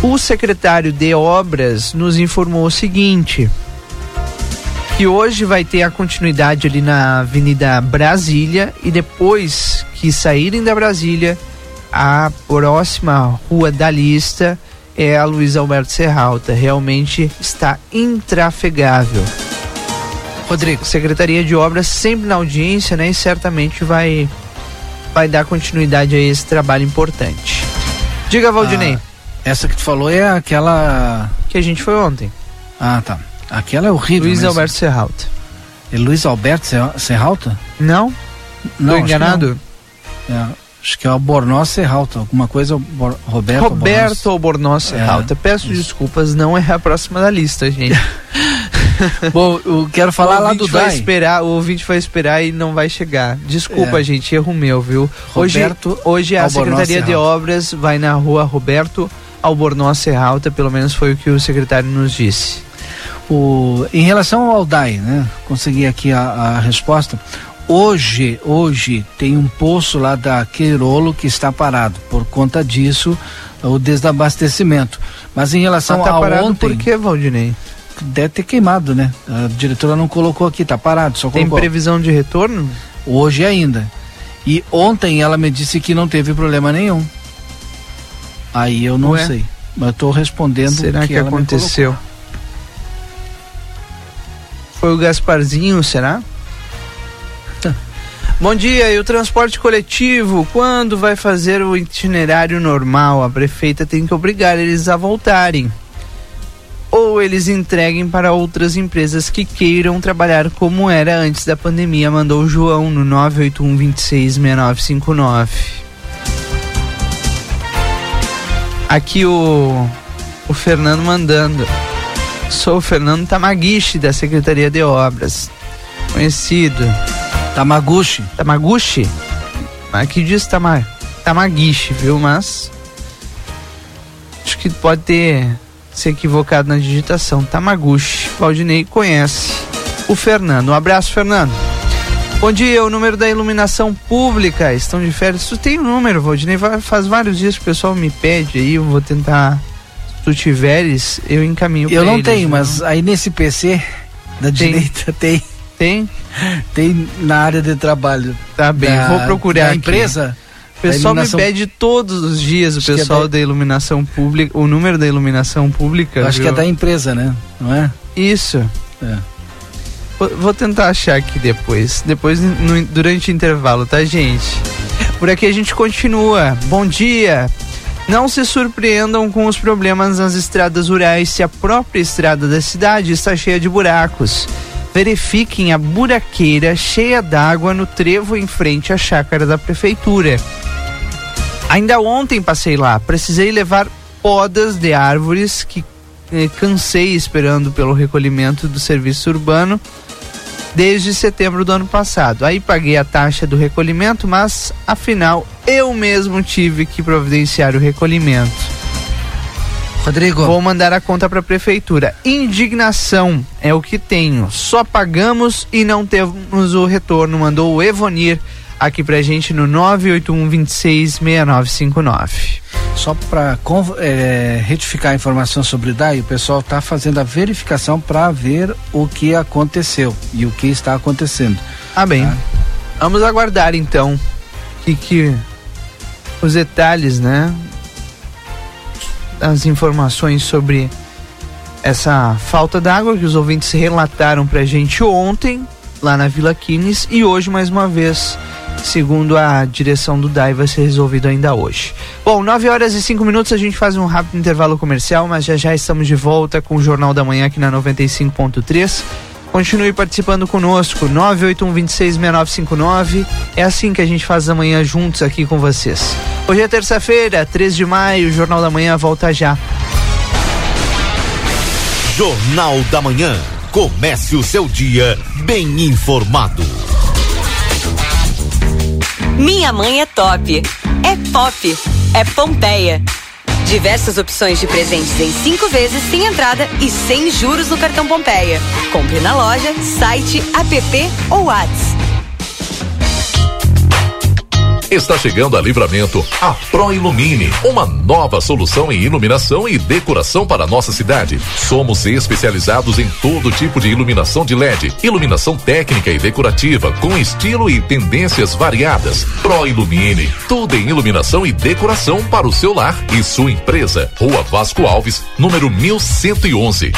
O secretário de Obras nos informou o seguinte: que hoje vai ter a continuidade ali na Avenida Brasília e depois que saírem da Brasília, a próxima rua da lista é a Luiz Alberto Serralta. Realmente está intrafegável. Rodrigo, Secretaria de Obras sempre na audiência, né? E certamente vai vai dar continuidade a esse trabalho importante. Diga, Valdinei. Ah, essa que tu falou é aquela que a gente foi ontem. Ah, tá. Aquela é horrível. Luiz mesmo. Alberto Serralta. É Luiz Alberto Serralta? Não? Não, Tô enganado? Que, é, acho que é o Bornó Serralta, alguma coisa Bor, Roberto Roberto Albornoz Serralta. É, Peço isso. desculpas, não é a próxima da lista, gente. <laughs> Bom, eu quero falar lá do vai DAI. esperar, o ouvinte vai esperar e não vai chegar. Desculpa, É. gente, erro meu, viu? Hoje, Roberto hoje a Albornoz Secretaria de. Obras vai na rua Roberto Albornoz Serralta, pelo menos foi o que o secretário nos disse. O, em relação ao DAI, né? Consegui aqui a, a resposta. Hoje, hoje tem um poço lá da Queirolo que está parado. Por conta disso, o desabastecimento. Mas em relação Mas tá a ontem, por quê, Valdinei? deve ter queimado, né? A diretora não colocou aqui, tá parado, só Tem colocou previsão de retorno? hoje ainda. E ontem ela me disse que não teve problema nenhum. Aí eu não Ué? sei. Mas eu tô respondendo Será o que, me aconteceu? Foi o Gasparzinho, será? Bom dia, e o transporte coletivo, quando vai fazer o itinerário normal? A prefeita tem que obrigar eles a voltarem. Ou eles entreguem para outras empresas que queiram trabalhar como era antes da pandemia, mandou o João no 981 26 6959. Aqui o, o Fernando mandando. Sou o Fernando Tamaguchi, da Secretaria de Obras. Conhecido. Tamaguchi. Tamaguchi? Aqui diz Tama, Tamaguchi, viu? Mas. Acho que pode ter se equivocado na digitação. Tamaguchi. Valdinei conhece o Fernando. Um abraço, Fernando. Bom dia, o número da iluminação pública. Estão de férias. Tu tem o número, Valdinei? Va- Faz vários dias que o pessoal me pede aí. Eu vou tentar. Se tu tiveres, eu encaminho Eu não eles, tenho, né? mas aí nesse PC da Tem. direita tem. Tem? Tem na área de trabalho. Tá bem, da, vou procurar aqui. empresa. O pessoal da me iluminação- pede todos os dias, o Acho é pessoal da- da iluminação pública, o número da iluminação pública. Eu acho que é viu? da empresa, né? Não é? Isso. É. Vou, vou tentar achar aqui depois. Depois, no- durante o intervalo, tá, gente? Por aqui a gente continua. Bom dia. Não se surpreendam com os problemas nas estradas rurais se a própria estrada da cidade está cheia de buracos. Verifiquem a buraqueira cheia d'água no trevo em frente à chácara da prefeitura. Ainda ontem passei lá, precisei levar podas de árvores que eh, cansei esperando pelo recolhimento do serviço urbano desde setembro do ano passado. Aí paguei a taxa do recolhimento, mas afinal eu mesmo tive que providenciar o recolhimento. Rodrigo, Vou mandar a conta para a prefeitura. Indignação é o que tenho. Só pagamos e não temos o retorno. Mandou o Evonir aqui pra gente no 981 26 6959. só para retificar a informação sobre o DAI, o pessoal está fazendo a verificação para ver o que aconteceu e o que está acontecendo. Ah, bem. Tá. Vamos aguardar então que, que os detalhes, né? As informações sobre essa falta d'água que os ouvintes relataram pra gente ontem, lá na Vila Quines, e hoje mais uma vez segundo a direção do DAI, vai ser resolvido ainda hoje. Bom, 9 horas e 5 minutos, a gente faz um rápido intervalo comercial, mas já já estamos de volta com o Jornal da Manhã aqui na 95.3. Continue participando conosco, 981-266959. É assim que a gente faz amanhã juntos aqui com vocês. Hoje é terça-feira, 3 de maio, o Jornal da Manhã volta já. Jornal da Manhã. Comece o seu dia bem informado. Minha mãe é top. É pop. É Pompeia. Diversas opções de presentes em cinco vezes sem entrada e sem juros no cartão Pompeia. Compre na loja, site, app ou WhatsApp. Está chegando a Livramento a Pro Ilumine, uma nova solução em iluminação e decoração para a nossa cidade. Somos especializados em todo tipo de iluminação de LED, iluminação técnica e decorativa com estilo e tendências variadas. Pro Ilumine, tudo em iluminação e decoração para o seu lar e sua empresa. Rua Vasco Alves, número 1111.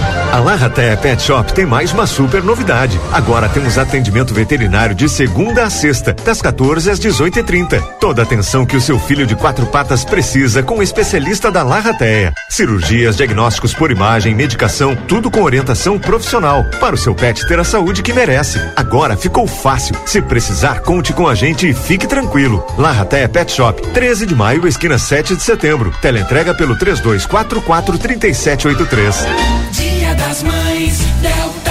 A Larraté Pet Shop tem mais uma super novidade. Agora temos atendimento veterinário de segunda a sexta, das 14 às 18 e 30 Toda atenção que o seu filho de quatro patas precisa com o especialista da Larrateia. Cirurgias, diagnósticos por imagem, medicação, tudo com orientação profissional para o seu pet ter a saúde que merece. Agora ficou fácil. Se precisar, conte com a gente e fique tranquilo. Larrateia Pet Shop, 13 de maio, esquina 7 de setembro. Teleentrega pelo 3244 3783 das Mães Delta.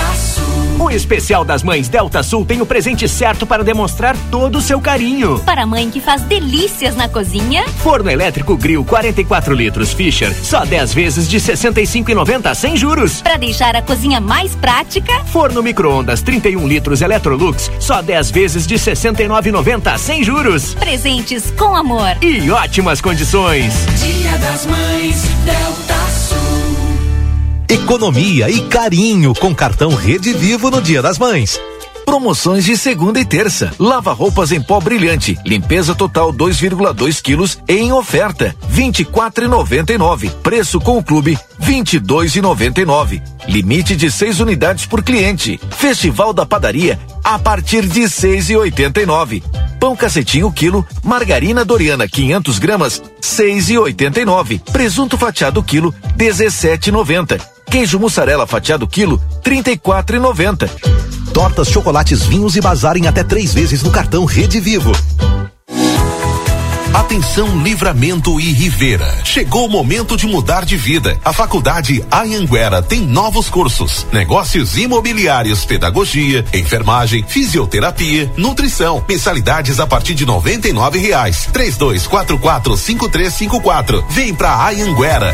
O especial das Mães Delta Sul tem o presente certo para demonstrar todo o seu carinho. Para a mãe que faz delícias na cozinha. Forno elétrico Grill 44 litros Fischer, só 10 vezes de 65,90 sem juros. Para deixar a cozinha mais prática. Forno micro-ondas 31 litros Electrolux, só 10 vezes de 69,90 sem juros. Presentes com amor e ótimas condições. Dia das Mães Delta Economia e carinho com cartão Rede Vivo no Dia das Mães. Promoções de segunda e terça. Lava roupas em pó brilhante. Limpeza total 2,2 quilos em oferta. 24,99. Preço com o clube 22,99. Limite de 6 unidades por cliente. Festival da padaria a partir de 6,89. Pão cacetinho quilo. Margarina Doriana 500 gramas 6,89. Presunto fatiado quilo 17,90. Queijo mussarela fatiado quilo, trinta e quatro e noventa. Tortas, chocolates, vinhos e bazar em até três vezes no cartão Rede Vivo. Atenção Livramento e Rivera. Chegou o momento de mudar de vida. A Faculdade Anhanguera tem novos cursos: negócios imobiliários, pedagogia, enfermagem, fisioterapia, nutrição. Mensalidades a partir de noventa e nove reais. Três dois quatro quatro cinco três cinco quatro. Vem pra Anhanguera.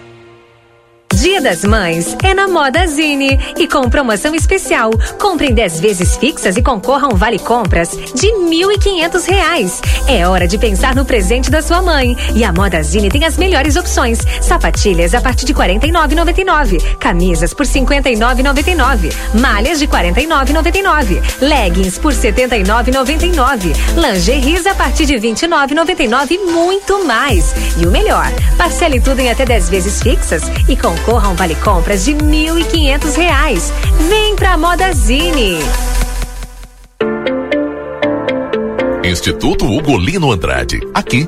Dia das Mães é na Moda Zine e com promoção especial. Compre em 10 vezes fixas e concorra a um vale compras de R$ reais. É hora de pensar no presente da sua mãe. E a Moda Zine tem as melhores opções: sapatilhas a partir de R$ 49,99, camisas por R$ 59,99, malhas de R$ 49,99, leggings por R$ 79,99, lingeries a partir de R$ 29,99 e muito mais. E o melhor, parcele tudo em até 10 vezes fixas e com concorra a um vale compras de R$ 1.500. Vem pra Modazine. Instituto Ugolino Andrade. Aqui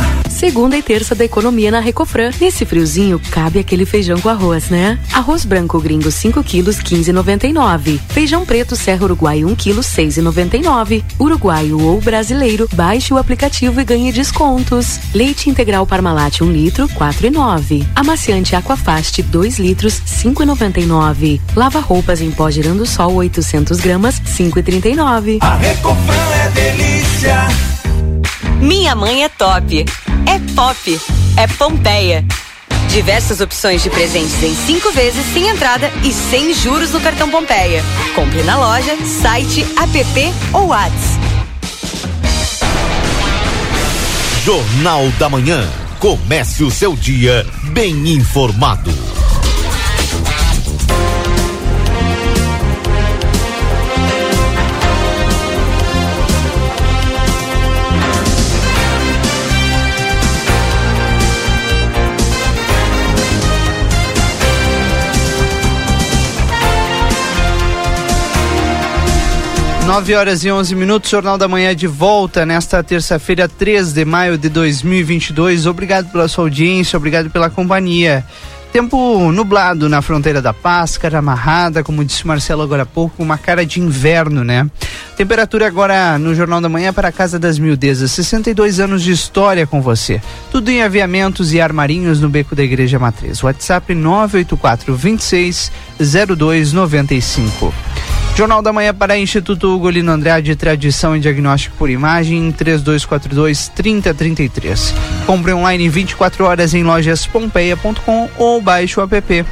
Segunda e terça da economia na Recofran. Nesse friozinho, cabe aquele feijão com arroz, né? Arroz branco gringo 5 quilos, 15,99. Feijão preto Serra Uruguai 1 quilo, 6,99. Uruguaio ou brasileiro, baixe o aplicativo e ganhe descontos. Leite integral Parmalat 1 litro, 4,9. Amaciante Aquafast 2 litros, 5,99. Lava roupas em pó girando sol 800 gramas, 5,39. A Recofran é delícia. Minha mãe é top. É pop. É Pompeia. Diversas opções de presentes em cinco vezes sem entrada e sem juros no cartão Pompeia. Compre na loja, site, app ou Whats. Jornal da Manhã. Comece o seu dia bem informado. Nove horas e 11 minutos, Jornal da Manhã de volta nesta terça-feira, 3 de maio de 2022. Obrigado pela sua audiência, obrigado pela companhia. Tempo nublado na fronteira da Paz, cara amarrada, como disse Marcelo agora há pouco, uma cara de inverno, né? Temperatura agora no Jornal da Manhã para a Casa das Mildezas, 62 anos de história com você. Tudo em aviamentos e armarinhos no Beco da Igreja Matriz. WhatsApp 984 26 0295. Jornal da Manhã para Instituto Ugolino Andrade, Tradição e Diagnóstico por Imagem, 3242 3033. Compre online 24 horas em lojaspompeia.com ou baixe o app.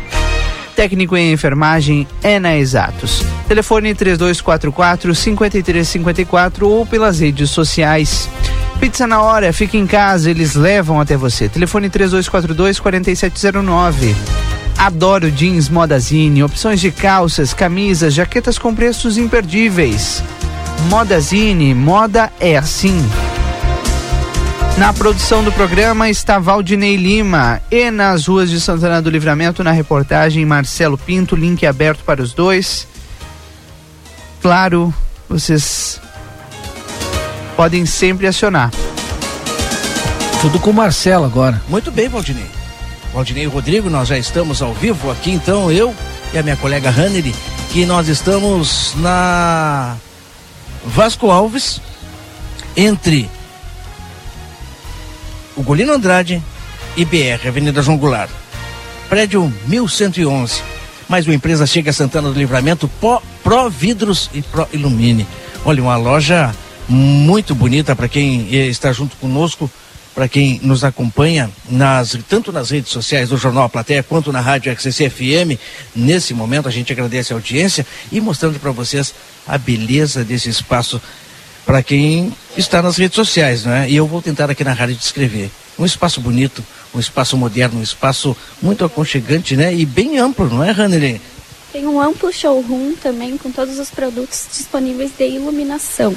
Técnico em enfermagem é na Exatos. Telefone 3244 5354 ou pelas redes sociais. Pizza na hora, fica em casa, eles levam até você. Telefone 3242 4709. Adoro jeans Modazine, opções de calças, camisas, jaquetas com preços imperdíveis. Modazine, moda é assim. Na produção do programa está Valdinei Lima e nas ruas de Santana do Livramento, na reportagem Marcelo Pinto, link aberto para os dois. Claro, vocês podem sempre acionar. Tudo com o Marcelo agora. Muito bem, Valdinei. Valdinei Rodrigo, nós já estamos ao vivo aqui, então eu e a minha colega Hannery, que nós estamos na Vasco Alves, entre o Golino Andrade e BR, Avenida João Goulart. Prédio 1111. Mais uma empresa chega a Santana do Livramento, Pro Vidros e Pro Ilumine. Olha, uma loja muito bonita para quem eh, está junto conosco para quem nos acompanha nas, tanto nas redes sociais do Jornal A Plateia quanto na Rádio XCC FM. Nesse momento a gente agradece a audiência e mostrando para vocês a beleza desse espaço para quem está nas redes sociais, não é? E eu vou tentar aqui na rádio descrever. Um espaço bonito, um espaço moderno, um espaço muito aconchegante, né? E bem amplo, não é, Hanley? Tem um amplo showroom também com todos os produtos disponíveis de iluminação.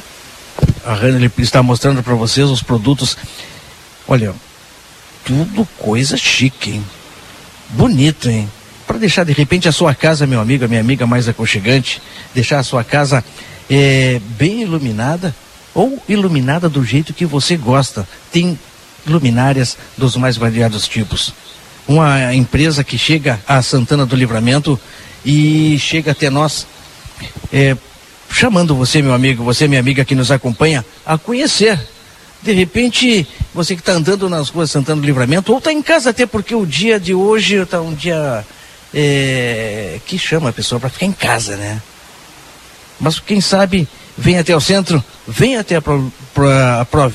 A Hanley está mostrando para vocês os produtos Olha, tudo coisa chique, hein? Bonito, hein? Para deixar de repente a sua casa, meu amigo, a minha amiga mais aconchegante, deixar a sua casa é, bem iluminada ou iluminada do jeito que você gosta. Tem luminárias dos mais variados tipos. Uma empresa que chega a Santana do Livramento e chega até nós, é, chamando você, meu amigo, você, minha amiga que nos acompanha, a conhecer de repente, você que está andando nas ruas Santana do Livramento, ou está em casa até porque o dia de hoje está um dia é, que chama a pessoa para ficar em casa, né? Mas quem sabe vem até o centro, vem até a Pro, Pro,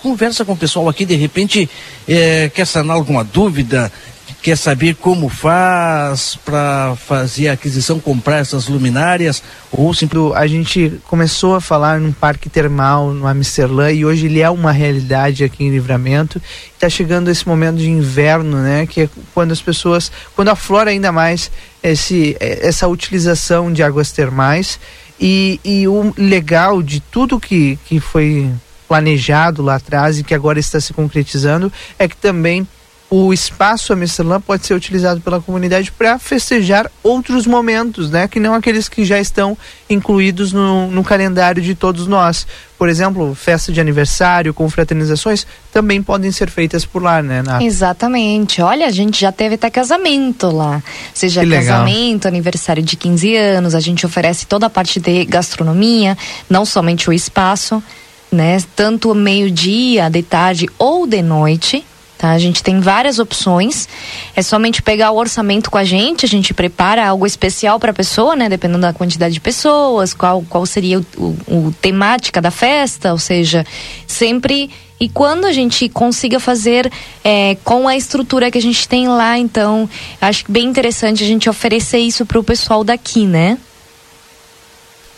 conversa com o pessoal aqui, de repente é, quer sanar alguma dúvida, quer saber como faz para fazer a aquisição, comprar essas luminárias ou simplesmente a gente começou a falar num parque termal no Amsterdã e hoje ele é uma realidade aqui em Livramento. Está chegando esse momento de inverno, né, que é quando as pessoas, quando aflora ainda mais esse essa utilização de águas termais e, e o legal de tudo que, que foi planejado lá atrás e que agora está se concretizando é que também o espaço Amsterdã pode ser utilizado pela comunidade para festejar outros momentos, né? Que não aqueles que já estão incluídos no, no, calendário de todos nós. Por exemplo, festa de aniversário, confraternizações também podem ser feitas por lá, né, Nath? Exatamente. Olha, a gente já teve até casamento lá. Seja Que legal. casamento, aniversário de 15 anos, a gente oferece toda a parte de gastronomia, não somente o espaço, né? Tanto meio-dia, de tarde ou de noite. Tá? A gente tem várias opções. É somente pegar o orçamento com a gente, a gente prepara algo especial para a pessoa, né? Dependendo da quantidade de pessoas, qual, qual seria o, o, o temática da festa, ou seja, sempre e quando a gente consiga fazer é, com a estrutura que a gente tem lá, então acho bem interessante a gente oferecer isso para o pessoal daqui, né?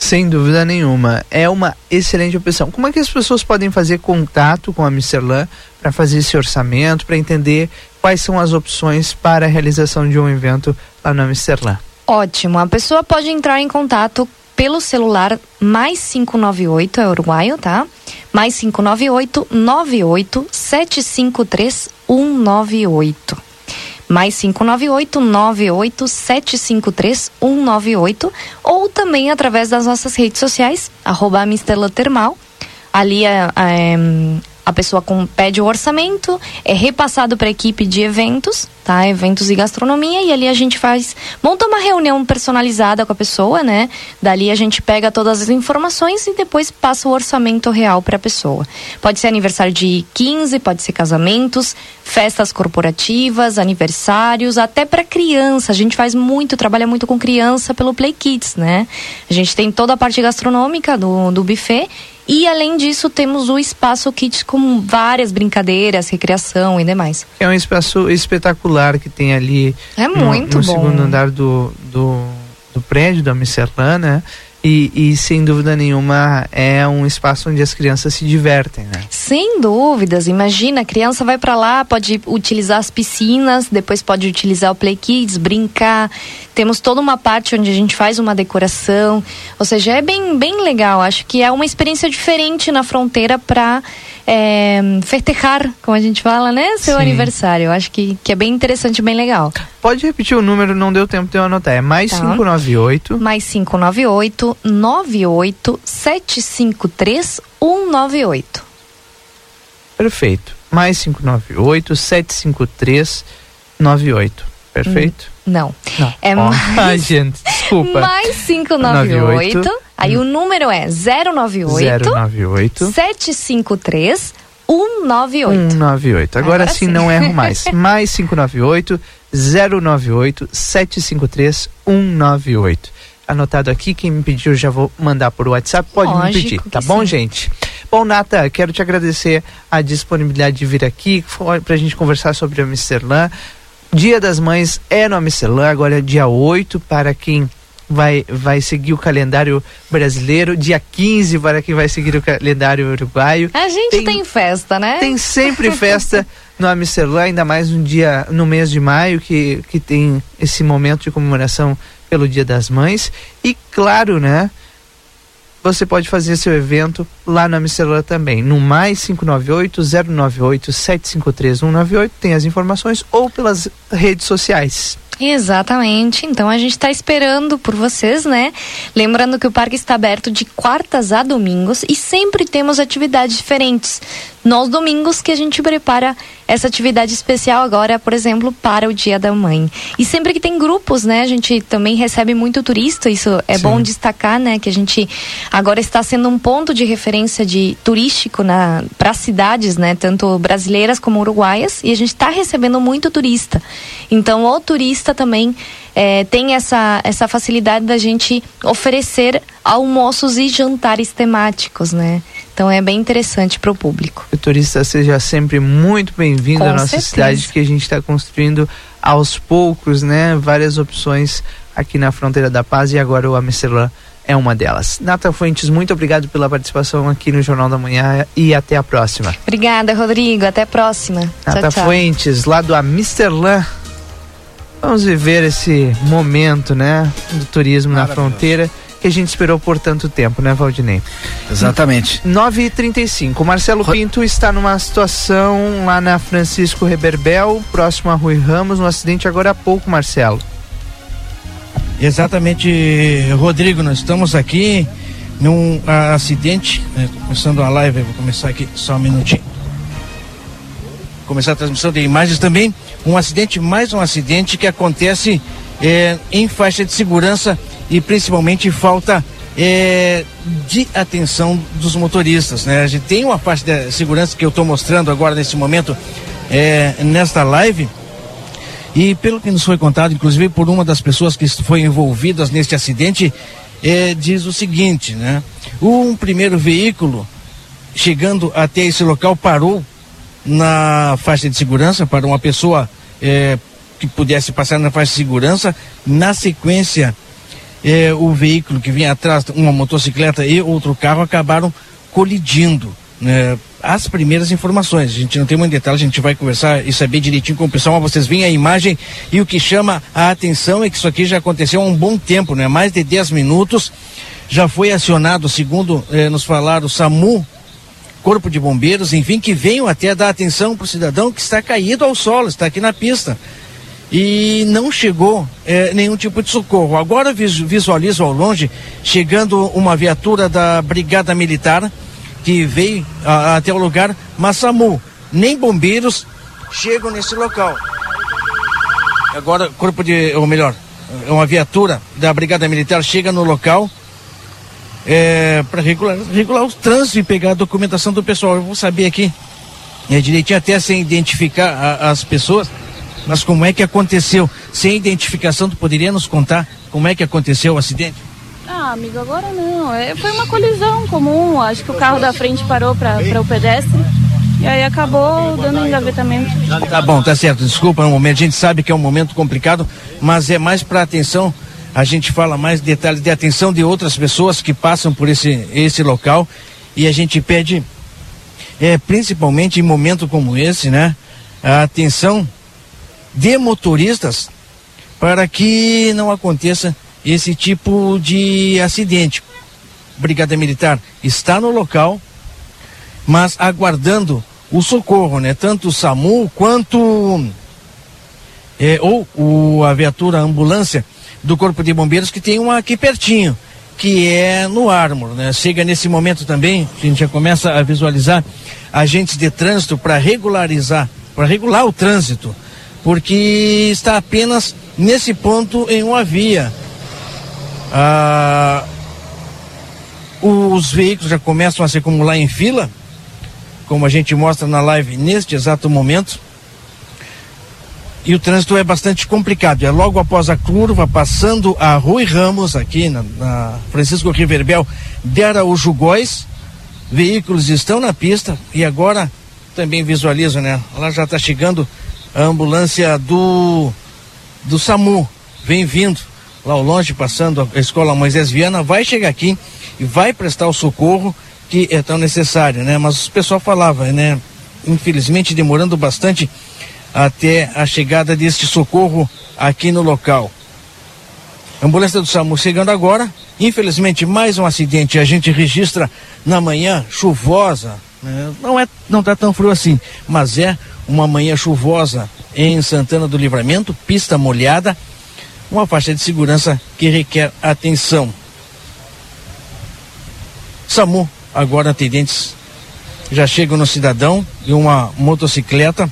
Sem dúvida nenhuma. É uma excelente opção. Como é que as pessoas podem fazer contato com a Misterlan para fazer esse orçamento, para entender quais são as opções para a realização de um evento lá na Misterlan? Ótimo. A pessoa pode entrar em contato pelo celular mais 598, é uruguaio, tá? Mais 598 98 753 198 mais 598 98 753 198 ou também através das nossas redes sociais, arroba Mistela Termal. Ali é, é, a pessoa com, pede o orçamento, é repassado para a equipe de eventos, tá? Eventos e gastronomia, e ali a gente faz, monta uma reunião personalizada com a pessoa, né? Dali a gente pega todas as informações e depois passa o orçamento real para a pessoa. Pode ser aniversário de 15, pode ser casamentos, festas corporativas, aniversários, até para criança. A gente faz muito, trabalha muito com criança pelo Play Kids, né? A gente tem toda a parte gastronômica do, do buffet e além disso, temos o espaço Kids com várias brincadeiras, recreação e demais. É um espaço espetacular que tem ali É no, muito no bom. segundo andar do, do, do prédio da Amsterdã, né? E, e sem dúvida nenhuma é um espaço onde as crianças se divertem, né? Sem dúvidas, imagina, a criança vai para lá, pode utilizar as piscinas, depois pode utilizar o Play Kids, brincar. Temos toda uma parte onde a gente faz uma decoração, ou seja, é bem, bem legal. Acho que é uma experiência diferente na fronteira para é, festejar, como a gente fala, né? Seu Sim. aniversário. Eu acho que, que é bem interessante, bem legal. Pode repetir o número, não deu tempo de eu anotar. É mais Tá. 598 Mais 598 98 753 198. Perfeito. Mais 598 753 98. Perfeito? Não. Não. É Ó, mais- Ai, gente, desculpa. <laughs> Mais 598. 98. Aí o número é 098 098 753 198. 198. Agora, Agora sim sim. não erro <laughs> mais. Mais 598 098 753 198. Anotado aqui, quem me pediu já vou mandar por WhatsApp, pode me Lógico pedir, que tá bom, sim. gente? Bom, Nata, quero te agradecer a disponibilidade de vir aqui para a gente conversar sobre a Amsterdã. Dia das Mães é no Amsterdã, agora é dia 8 para quem vai, vai seguir o calendário brasileiro, dia 15 para quem vai seguir o calendário uruguaio. A gente tem, festa, né? Tem sempre <laughs> festa no Amsterdã, ainda mais no dia no mês de maio que, que tem esse momento de comemoração pelo Dia das Mães e claro, né? Você pode fazer seu evento lá no Amsterdã também, no mais 598 098 753 198, tem as informações ou pelas redes sociais. Exatamente. Então a gente está esperando por vocês, né? Lembrando que o parque está aberto de quartas a domingos e sempre temos atividades diferentes. Nos domingos que a gente prepara essa atividade especial agora, por exemplo, para o Dia da Mãe. E sempre que tem grupos, né? A gente também recebe muito turista, isso é Sim. bom destacar, né? Que a gente agora está sendo um ponto de referência de turístico na para cidades, né? Tanto brasileiras como uruguaias, e a gente está recebendo muito turista. Então, o turista também eh, tem essa, essa facilidade da gente oferecer almoços e jantares temáticos, né? Então é bem interessante para o público. O turista seja sempre muito bem-vindo à nossa certeza. cidade que a gente está construindo aos poucos, né? Várias opções aqui na fronteira da paz e agora o Amsterdã é uma delas. Nata Fuentes, muito obrigado pela participação aqui no Jornal da Manhã e até a próxima. Obrigada, Rodrigo. Até a próxima. Nata tchau, tchau. Fuentes, lá do Amsterdã. Vamos viver esse momento, né, do turismo na fronteira que a gente esperou por tanto tempo, né, Valdinei? Exatamente. 9h35. Marcelo Pinto está numa situação lá na Francisco Reberbel, próximo a Rui Ramos, um acidente agora há pouco, Marcelo. Exatamente, Rodrigo, nós estamos aqui num ah, acidente, né, começando a live, vou começar aqui só um minutinho. Começar a transmissão de imagens também, um acidente, mais um acidente que acontece eh, em faixa de segurança e principalmente falta eh, de atenção dos motoristas, né? A gente tem uma faixa de segurança que eu estou mostrando agora nesse momento eh, nesta live, e pelo que nos foi contado, inclusive por uma das pessoas que foi envolvidas neste acidente, eh, diz o seguinte, né? Um primeiro veículo chegando até esse local parou na faixa de segurança para uma pessoa eh, que pudesse passar na faixa de segurança. Na sequência, eh, o veículo que vinha atrás, uma motocicleta e outro carro acabaram colidindo. Né? As primeiras informações, a gente não tem muito detalhe, a gente vai conversar e saber direitinho com o pessoal, mas vocês veem a imagem e o que chama a atenção é que isso aqui já aconteceu há um bom tempo, né? Mais de 10 minutos, já foi acionado, segundo eh, nos falaram, o SAMU, Corpo de Bombeiros, enfim, que venham até dar atenção para o cidadão que está caído ao solo, está aqui na pista. E não chegou eh, nenhum tipo de socorro. Agora vis- visualizo ao longe chegando uma viatura da Brigada Militar que veio ah, até o lugar, mas SAMU, nem bombeiros chegam nesse local. Agora, corpo de, ou melhor, é uma viatura da Brigada Militar chega no local é, para regular, regular o trânsito e pegar a documentação do pessoal. Eu vou saber aqui é, direitinho até sem identificar a- as pessoas, mas como é que aconteceu? Sem identificação, tu poderia nos contar como é que aconteceu o acidente? Ah, amigo, agora não. É, foi uma colisão comum. Acho que o carro da frente parou para o pedestre e aí acabou dando engavetamento. Tá bom, tá certo. Desculpa, é um momento. A gente sabe que é um momento complicado, mas é mais para atenção. A gente fala mais detalhes de atenção de outras pessoas que passam por esse, esse local e a gente pede, é, principalmente em momento como esse, né, a atenção de motoristas para que não aconteça esse tipo de acidente. Brigada Militar está no local, mas aguardando o socorro, né? Tanto o SAMU quanto é, ou o, a viatura a ambulância do Corpo de Bombeiros que tem uma aqui pertinho, que é no Armor, né? Chega nesse momento também, a gente já começa a visualizar agentes de trânsito para regularizar, para regular o trânsito, porque está apenas nesse ponto em uma via. Ah, os veículos já começam a se acumular em fila, como a gente mostra na live neste exato momento. E o trânsito é bastante complicado. É logo após a curva, passando a Rui Ramos, aqui na, na Francisco Riverbel de Araújo Góis. Veículos estão na pista e agora também visualiza, né? Lá já está chegando a ambulância do, do SAMU. Vem vindo lá ao longe, passando a escola Moisés Viana, vai chegar aqui e vai prestar o socorro que é tão necessário, né? Mas o pessoal falava, né? Infelizmente demorando bastante até a chegada deste socorro aqui no local. Ambulância do SAMU chegando agora. Infelizmente, mais um acidente. A gente registra na manhã chuvosa. né? Não é, não tá tão frio assim, mas é uma manhã chuvosa em Santana do Livramento, pista molhada, uma faixa de segurança que requer atenção. SAMU, agora atendentes já chegam no cidadão e uma motocicleta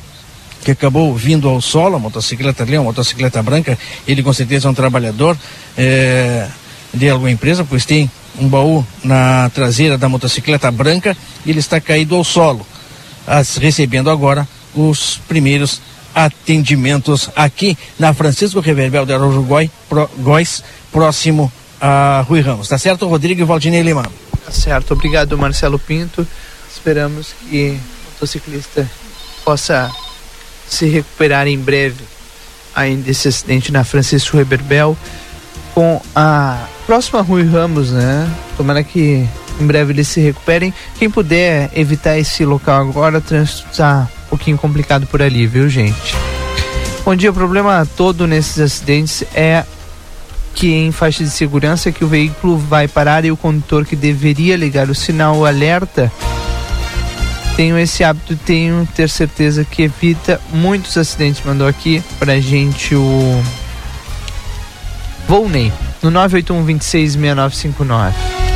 que acabou vindo ao solo, a motocicleta ali, uma motocicleta branca, ele com certeza é um trabalhador eh, de alguma empresa, pois tem um baú na traseira da motocicleta branca e ele está caído ao solo, as- recebendo agora os primeiros atendimentos aqui na Francisco Reverbel de Goi, Pro- Góis, próximo a Rui Ramos. Tá certo, Rodrigo e Valdinei Lima? Tá certo, obrigado Marcelo Pinto. Esperamos que o motociclista possa se recuperar em breve ainda desse acidente na Francisco Reberbel com a próxima Rui Ramos, né? Tomara que em breve eles se recuperem. Quem puder evitar esse local agora, um pouquinho complicado por ali, viu, gente? Bom dia, o problema todo nesses acidentes é que em faixa de segurança que o veículo vai parar e o condutor que deveria ligar o sinal alerta tenho esse hábito, tenho ter certeza que evita muitos acidentes. Mandou aqui pra gente o Volney no 981 26 6959.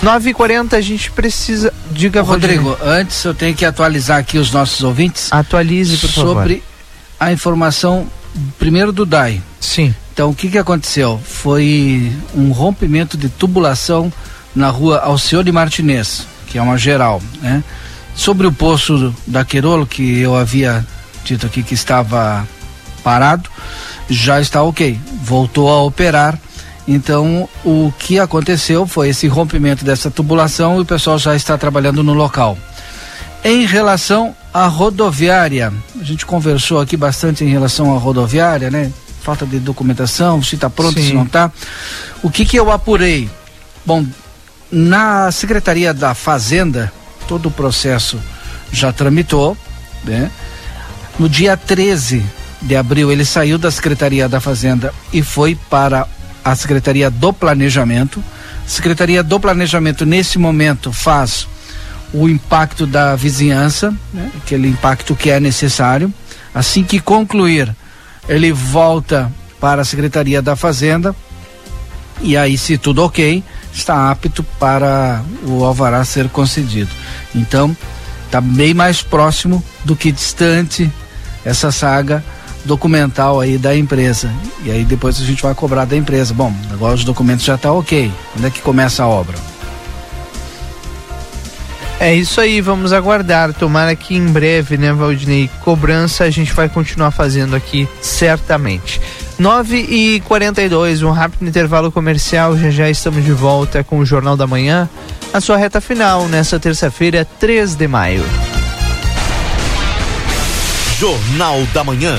9h40 a gente precisa. Diga, Rodrigo, antes eu tenho que atualizar aqui os nossos ouvintes. Atualize, por sobre favor. Sobre a informação, primeiro do DAI. Sim. Então, o que, que aconteceu? Foi um rompimento de tubulação na rua Alcione Martinez, que é uma geral, né? Sobre o poço da Querolo, que eu havia dito aqui que estava parado, já está ok, voltou a operar. Então, o que aconteceu foi esse rompimento dessa tubulação e o pessoal já está trabalhando no local. Em relação à rodoviária, a gente conversou aqui bastante em relação à rodoviária, né? Falta de documentação, se está pronto, Sim. se não está. O que que eu apurei? Bom, na Secretaria da Fazenda, todo o processo já tramitou, né? No dia 13 de abril, ele saiu da Secretaria da Fazenda e foi para a Secretaria do Planejamento. Secretaria do Planejamento, nesse momento, faz o impacto da vizinhança, né? aquele impacto que é necessário. Assim que concluir, ele volta para a Secretaria da Fazenda e aí, se tudo ok, está apto para o alvará ser concedido. Então, está bem mais próximo do que distante essa saga documental aí da empresa. E aí depois a gente vai cobrar da empresa. Bom, agora os documentos já tá ok. Quando é que começa a obra? É isso aí, vamos aguardar. Tomara que em breve, né, Valdinei? Cobrança a gente vai continuar fazendo aqui, certamente. 9 e 42 um rápido intervalo comercial. Já já estamos de volta com o Jornal da Manhã, a sua reta final, nessa terça-feira, 3 de maio. Jornal da Manhã.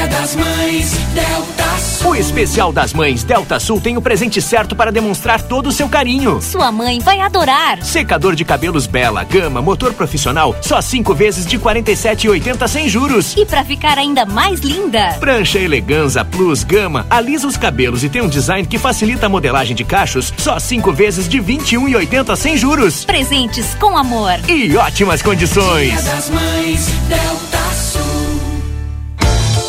Dia das Mães, Delta Sul. O especial das mães Delta Sul tem o presente certo para demonstrar todo o seu carinho. Sua mãe vai adorar. Secador de cabelos Bela, Gama, motor profissional, só cinco vezes de 47,80 sem juros. E para ficar ainda mais linda, Prancha Eleganza Plus Gama alisa os cabelos e tem um design que facilita a modelagem de cachos, só cinco vezes de 21,80 sem juros. presentes com amor. E ótimas condições. Dia das Mães, Delta Sul.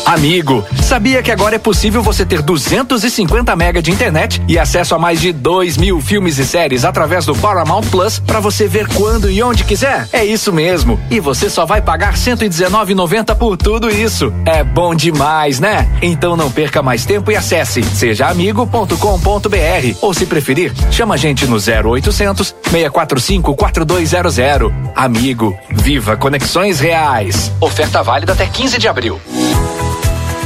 Amigo, sabia que agora é possível você ter 250 mega de internet e acesso a mais de 2 mil filmes e séries através do Paramount Plus para você ver quando e onde quiser? É isso mesmo. E você só vai pagar R$ 119,90 por tudo isso. É bom demais, né? Então não perca mais tempo e acesse sejaamigo.com.br ou se preferir, chama a gente no 0800 645 4200. Amigo, viva conexões reais. Oferta válida até 15 de abril.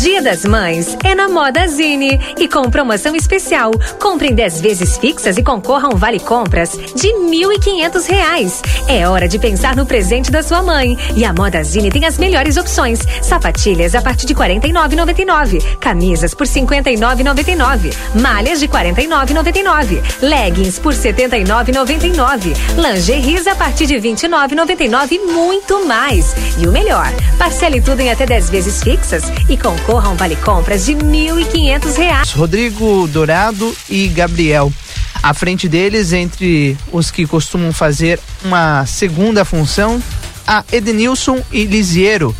Dia das Mães é na Moda Zine e com promoção especial. Compre em 10 vezes fixas e concorra a um vale compras de R$ 1.500. É hora de pensar no presente da sua mãe. E a Moda Zine tem as melhores opções: sapatilhas a partir de R$ 49,99, camisas por R$ 59,99, malhas de R$ 49,99, leggings por R$ 79,99, lingeries a partir de R$ 29,99 e muito mais. E o melhor, parcele tudo em até 10 vezes fixas e concorra a um vale compras de R$ 1.500. Rodrigo Dourado e Gabriel. À frente deles, entre os que costumam fazer uma segunda função, a Edenilson e Lisiero,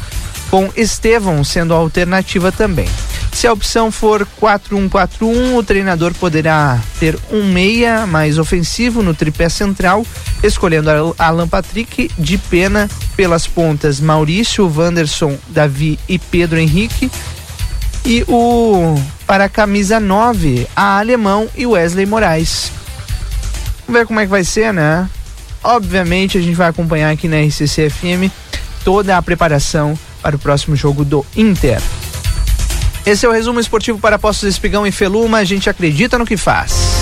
com Estevão sendo a alternativa também. Se a opção for 4-1-4-1, o treinador poderá ter um meia mais ofensivo no tripé central, escolhendo Alan Patrick de pena pelas pontas Maurício, Wanderson, Davi e Pedro Henrique. E o para a camisa 9, a Alemão e Wesley Moraes. Vamos ver como é que vai ser, né? Obviamente a gente vai acompanhar aqui na RCC FM toda a preparação para o próximo jogo do Inter. Esse é o resumo esportivo para Postos Espigão e Feluma. A gente acredita no que faz.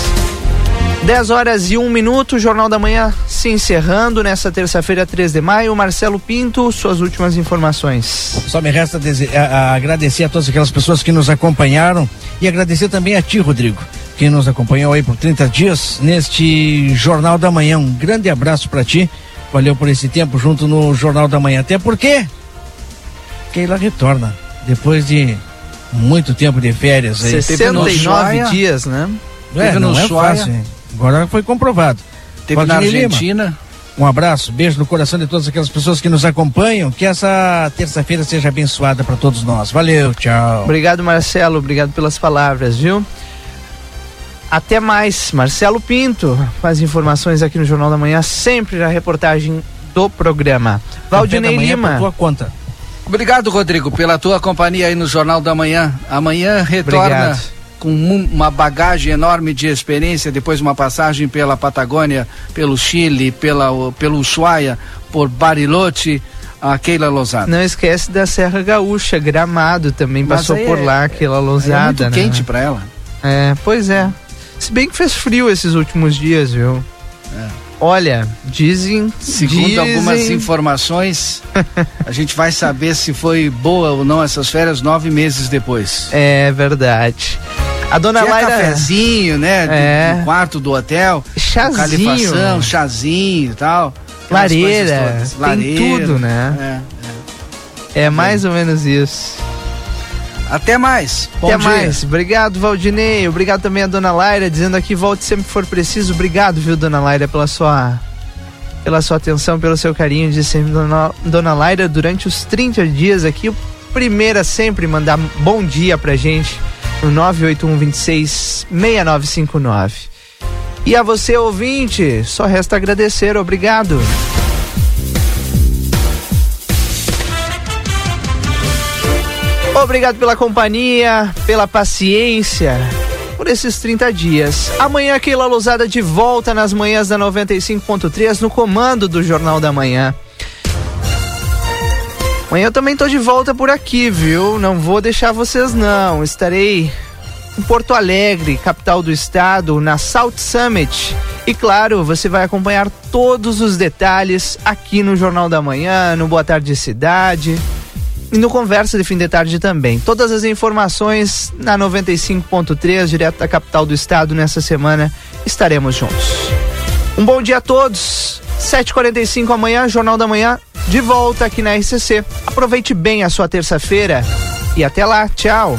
10 horas e 1 minuto, Jornal da Manhã se encerrando nessa terça-feira, 3 de maio. Marcelo Pinto, suas últimas informações. Só me resta a, agradecer a todas aquelas pessoas que nos acompanharam e agradecer também a ti, Rodrigo, que nos acompanhou aí por 30 dias neste Jornal da Manhã. Um grande abraço para ti. Valeu por esse tempo junto no Jornal da Manhã. Até porque Keila retorna depois de muito tempo de férias aí. 69 dias, né? É, não é fácil. hein? Agora foi comprovado. Teve Valdir na Lima, Argentina. Um abraço, beijo no coração de todas aquelas pessoas que nos acompanham. Que essa terça-feira seja abençoada para todos nós. Valeu, tchau. Obrigado, Marcelo. Obrigado pelas palavras, viu? Até mais. Marcelo Pinto, as informações aqui no Jornal da Manhã, sempre na reportagem do programa. Valdinei Lima. tua conta. Obrigado, Rodrigo, pela tua companhia aí no Jornal da Manhã. Amanhã retorna Obrigado. Com uma bagagem enorme de experiência, depois de uma passagem pela Patagônia, pelo Chile, pela, pelo Ushuaia, por Bariloche, a Keila Lozada. Não esquece da Serra Gaúcha, Gramado também Mas passou por é- lá, aquela É lousada, muito né? quente pra ela. É, pois é. Se bem que fez frio esses últimos dias, viu? Olha, dizem. Segundo dizem... algumas informações, <laughs> a gente vai saber se foi boa ou não essas férias nove meses depois. É verdade. A dona Tinha Laira. cafezinho, né? do- É. No quarto do hotel. Chazinho. Califação, chazinho e tal. Lareira, todas. tem Lareira, tudo, né? É. É mais ou menos isso. Até mais. Bom Até dia. mais. Obrigado, Valdinei. Obrigado também a dona Laira, dizendo aqui, volte sempre que for preciso. Obrigado, viu, dona Laira, pela sua pela sua atenção, pelo seu carinho de sempre, dona, dona Laira, durante os 30 dias aqui. O primeiro a sempre mandar bom dia pra gente no 981 26 6959. E a você, ouvinte, só resta agradecer. Obrigado. Obrigado pela companhia, pela paciência, por esses 30 dias. Amanhã, Keila Lousada de volta nas manhãs da 95.3 no comando do Jornal da Manhã. Amanhã eu também tô de volta por aqui, viu? Não vou deixar vocês não. Estarei em Porto Alegre, capital do estado, na South Summit. E claro, você vai acompanhar todos os detalhes aqui no Jornal da Manhã, no Boa Tarde Cidade e no Conversa de Fim de Tarde também. Todas as informações na 95.3, direto da capital do estado, nessa semana estaremos juntos. Um bom dia a todos. 7h45 amanhã, Jornal da Manhã, de volta aqui na RCC. Aproveite bem a sua terça-feira e até lá. Tchau.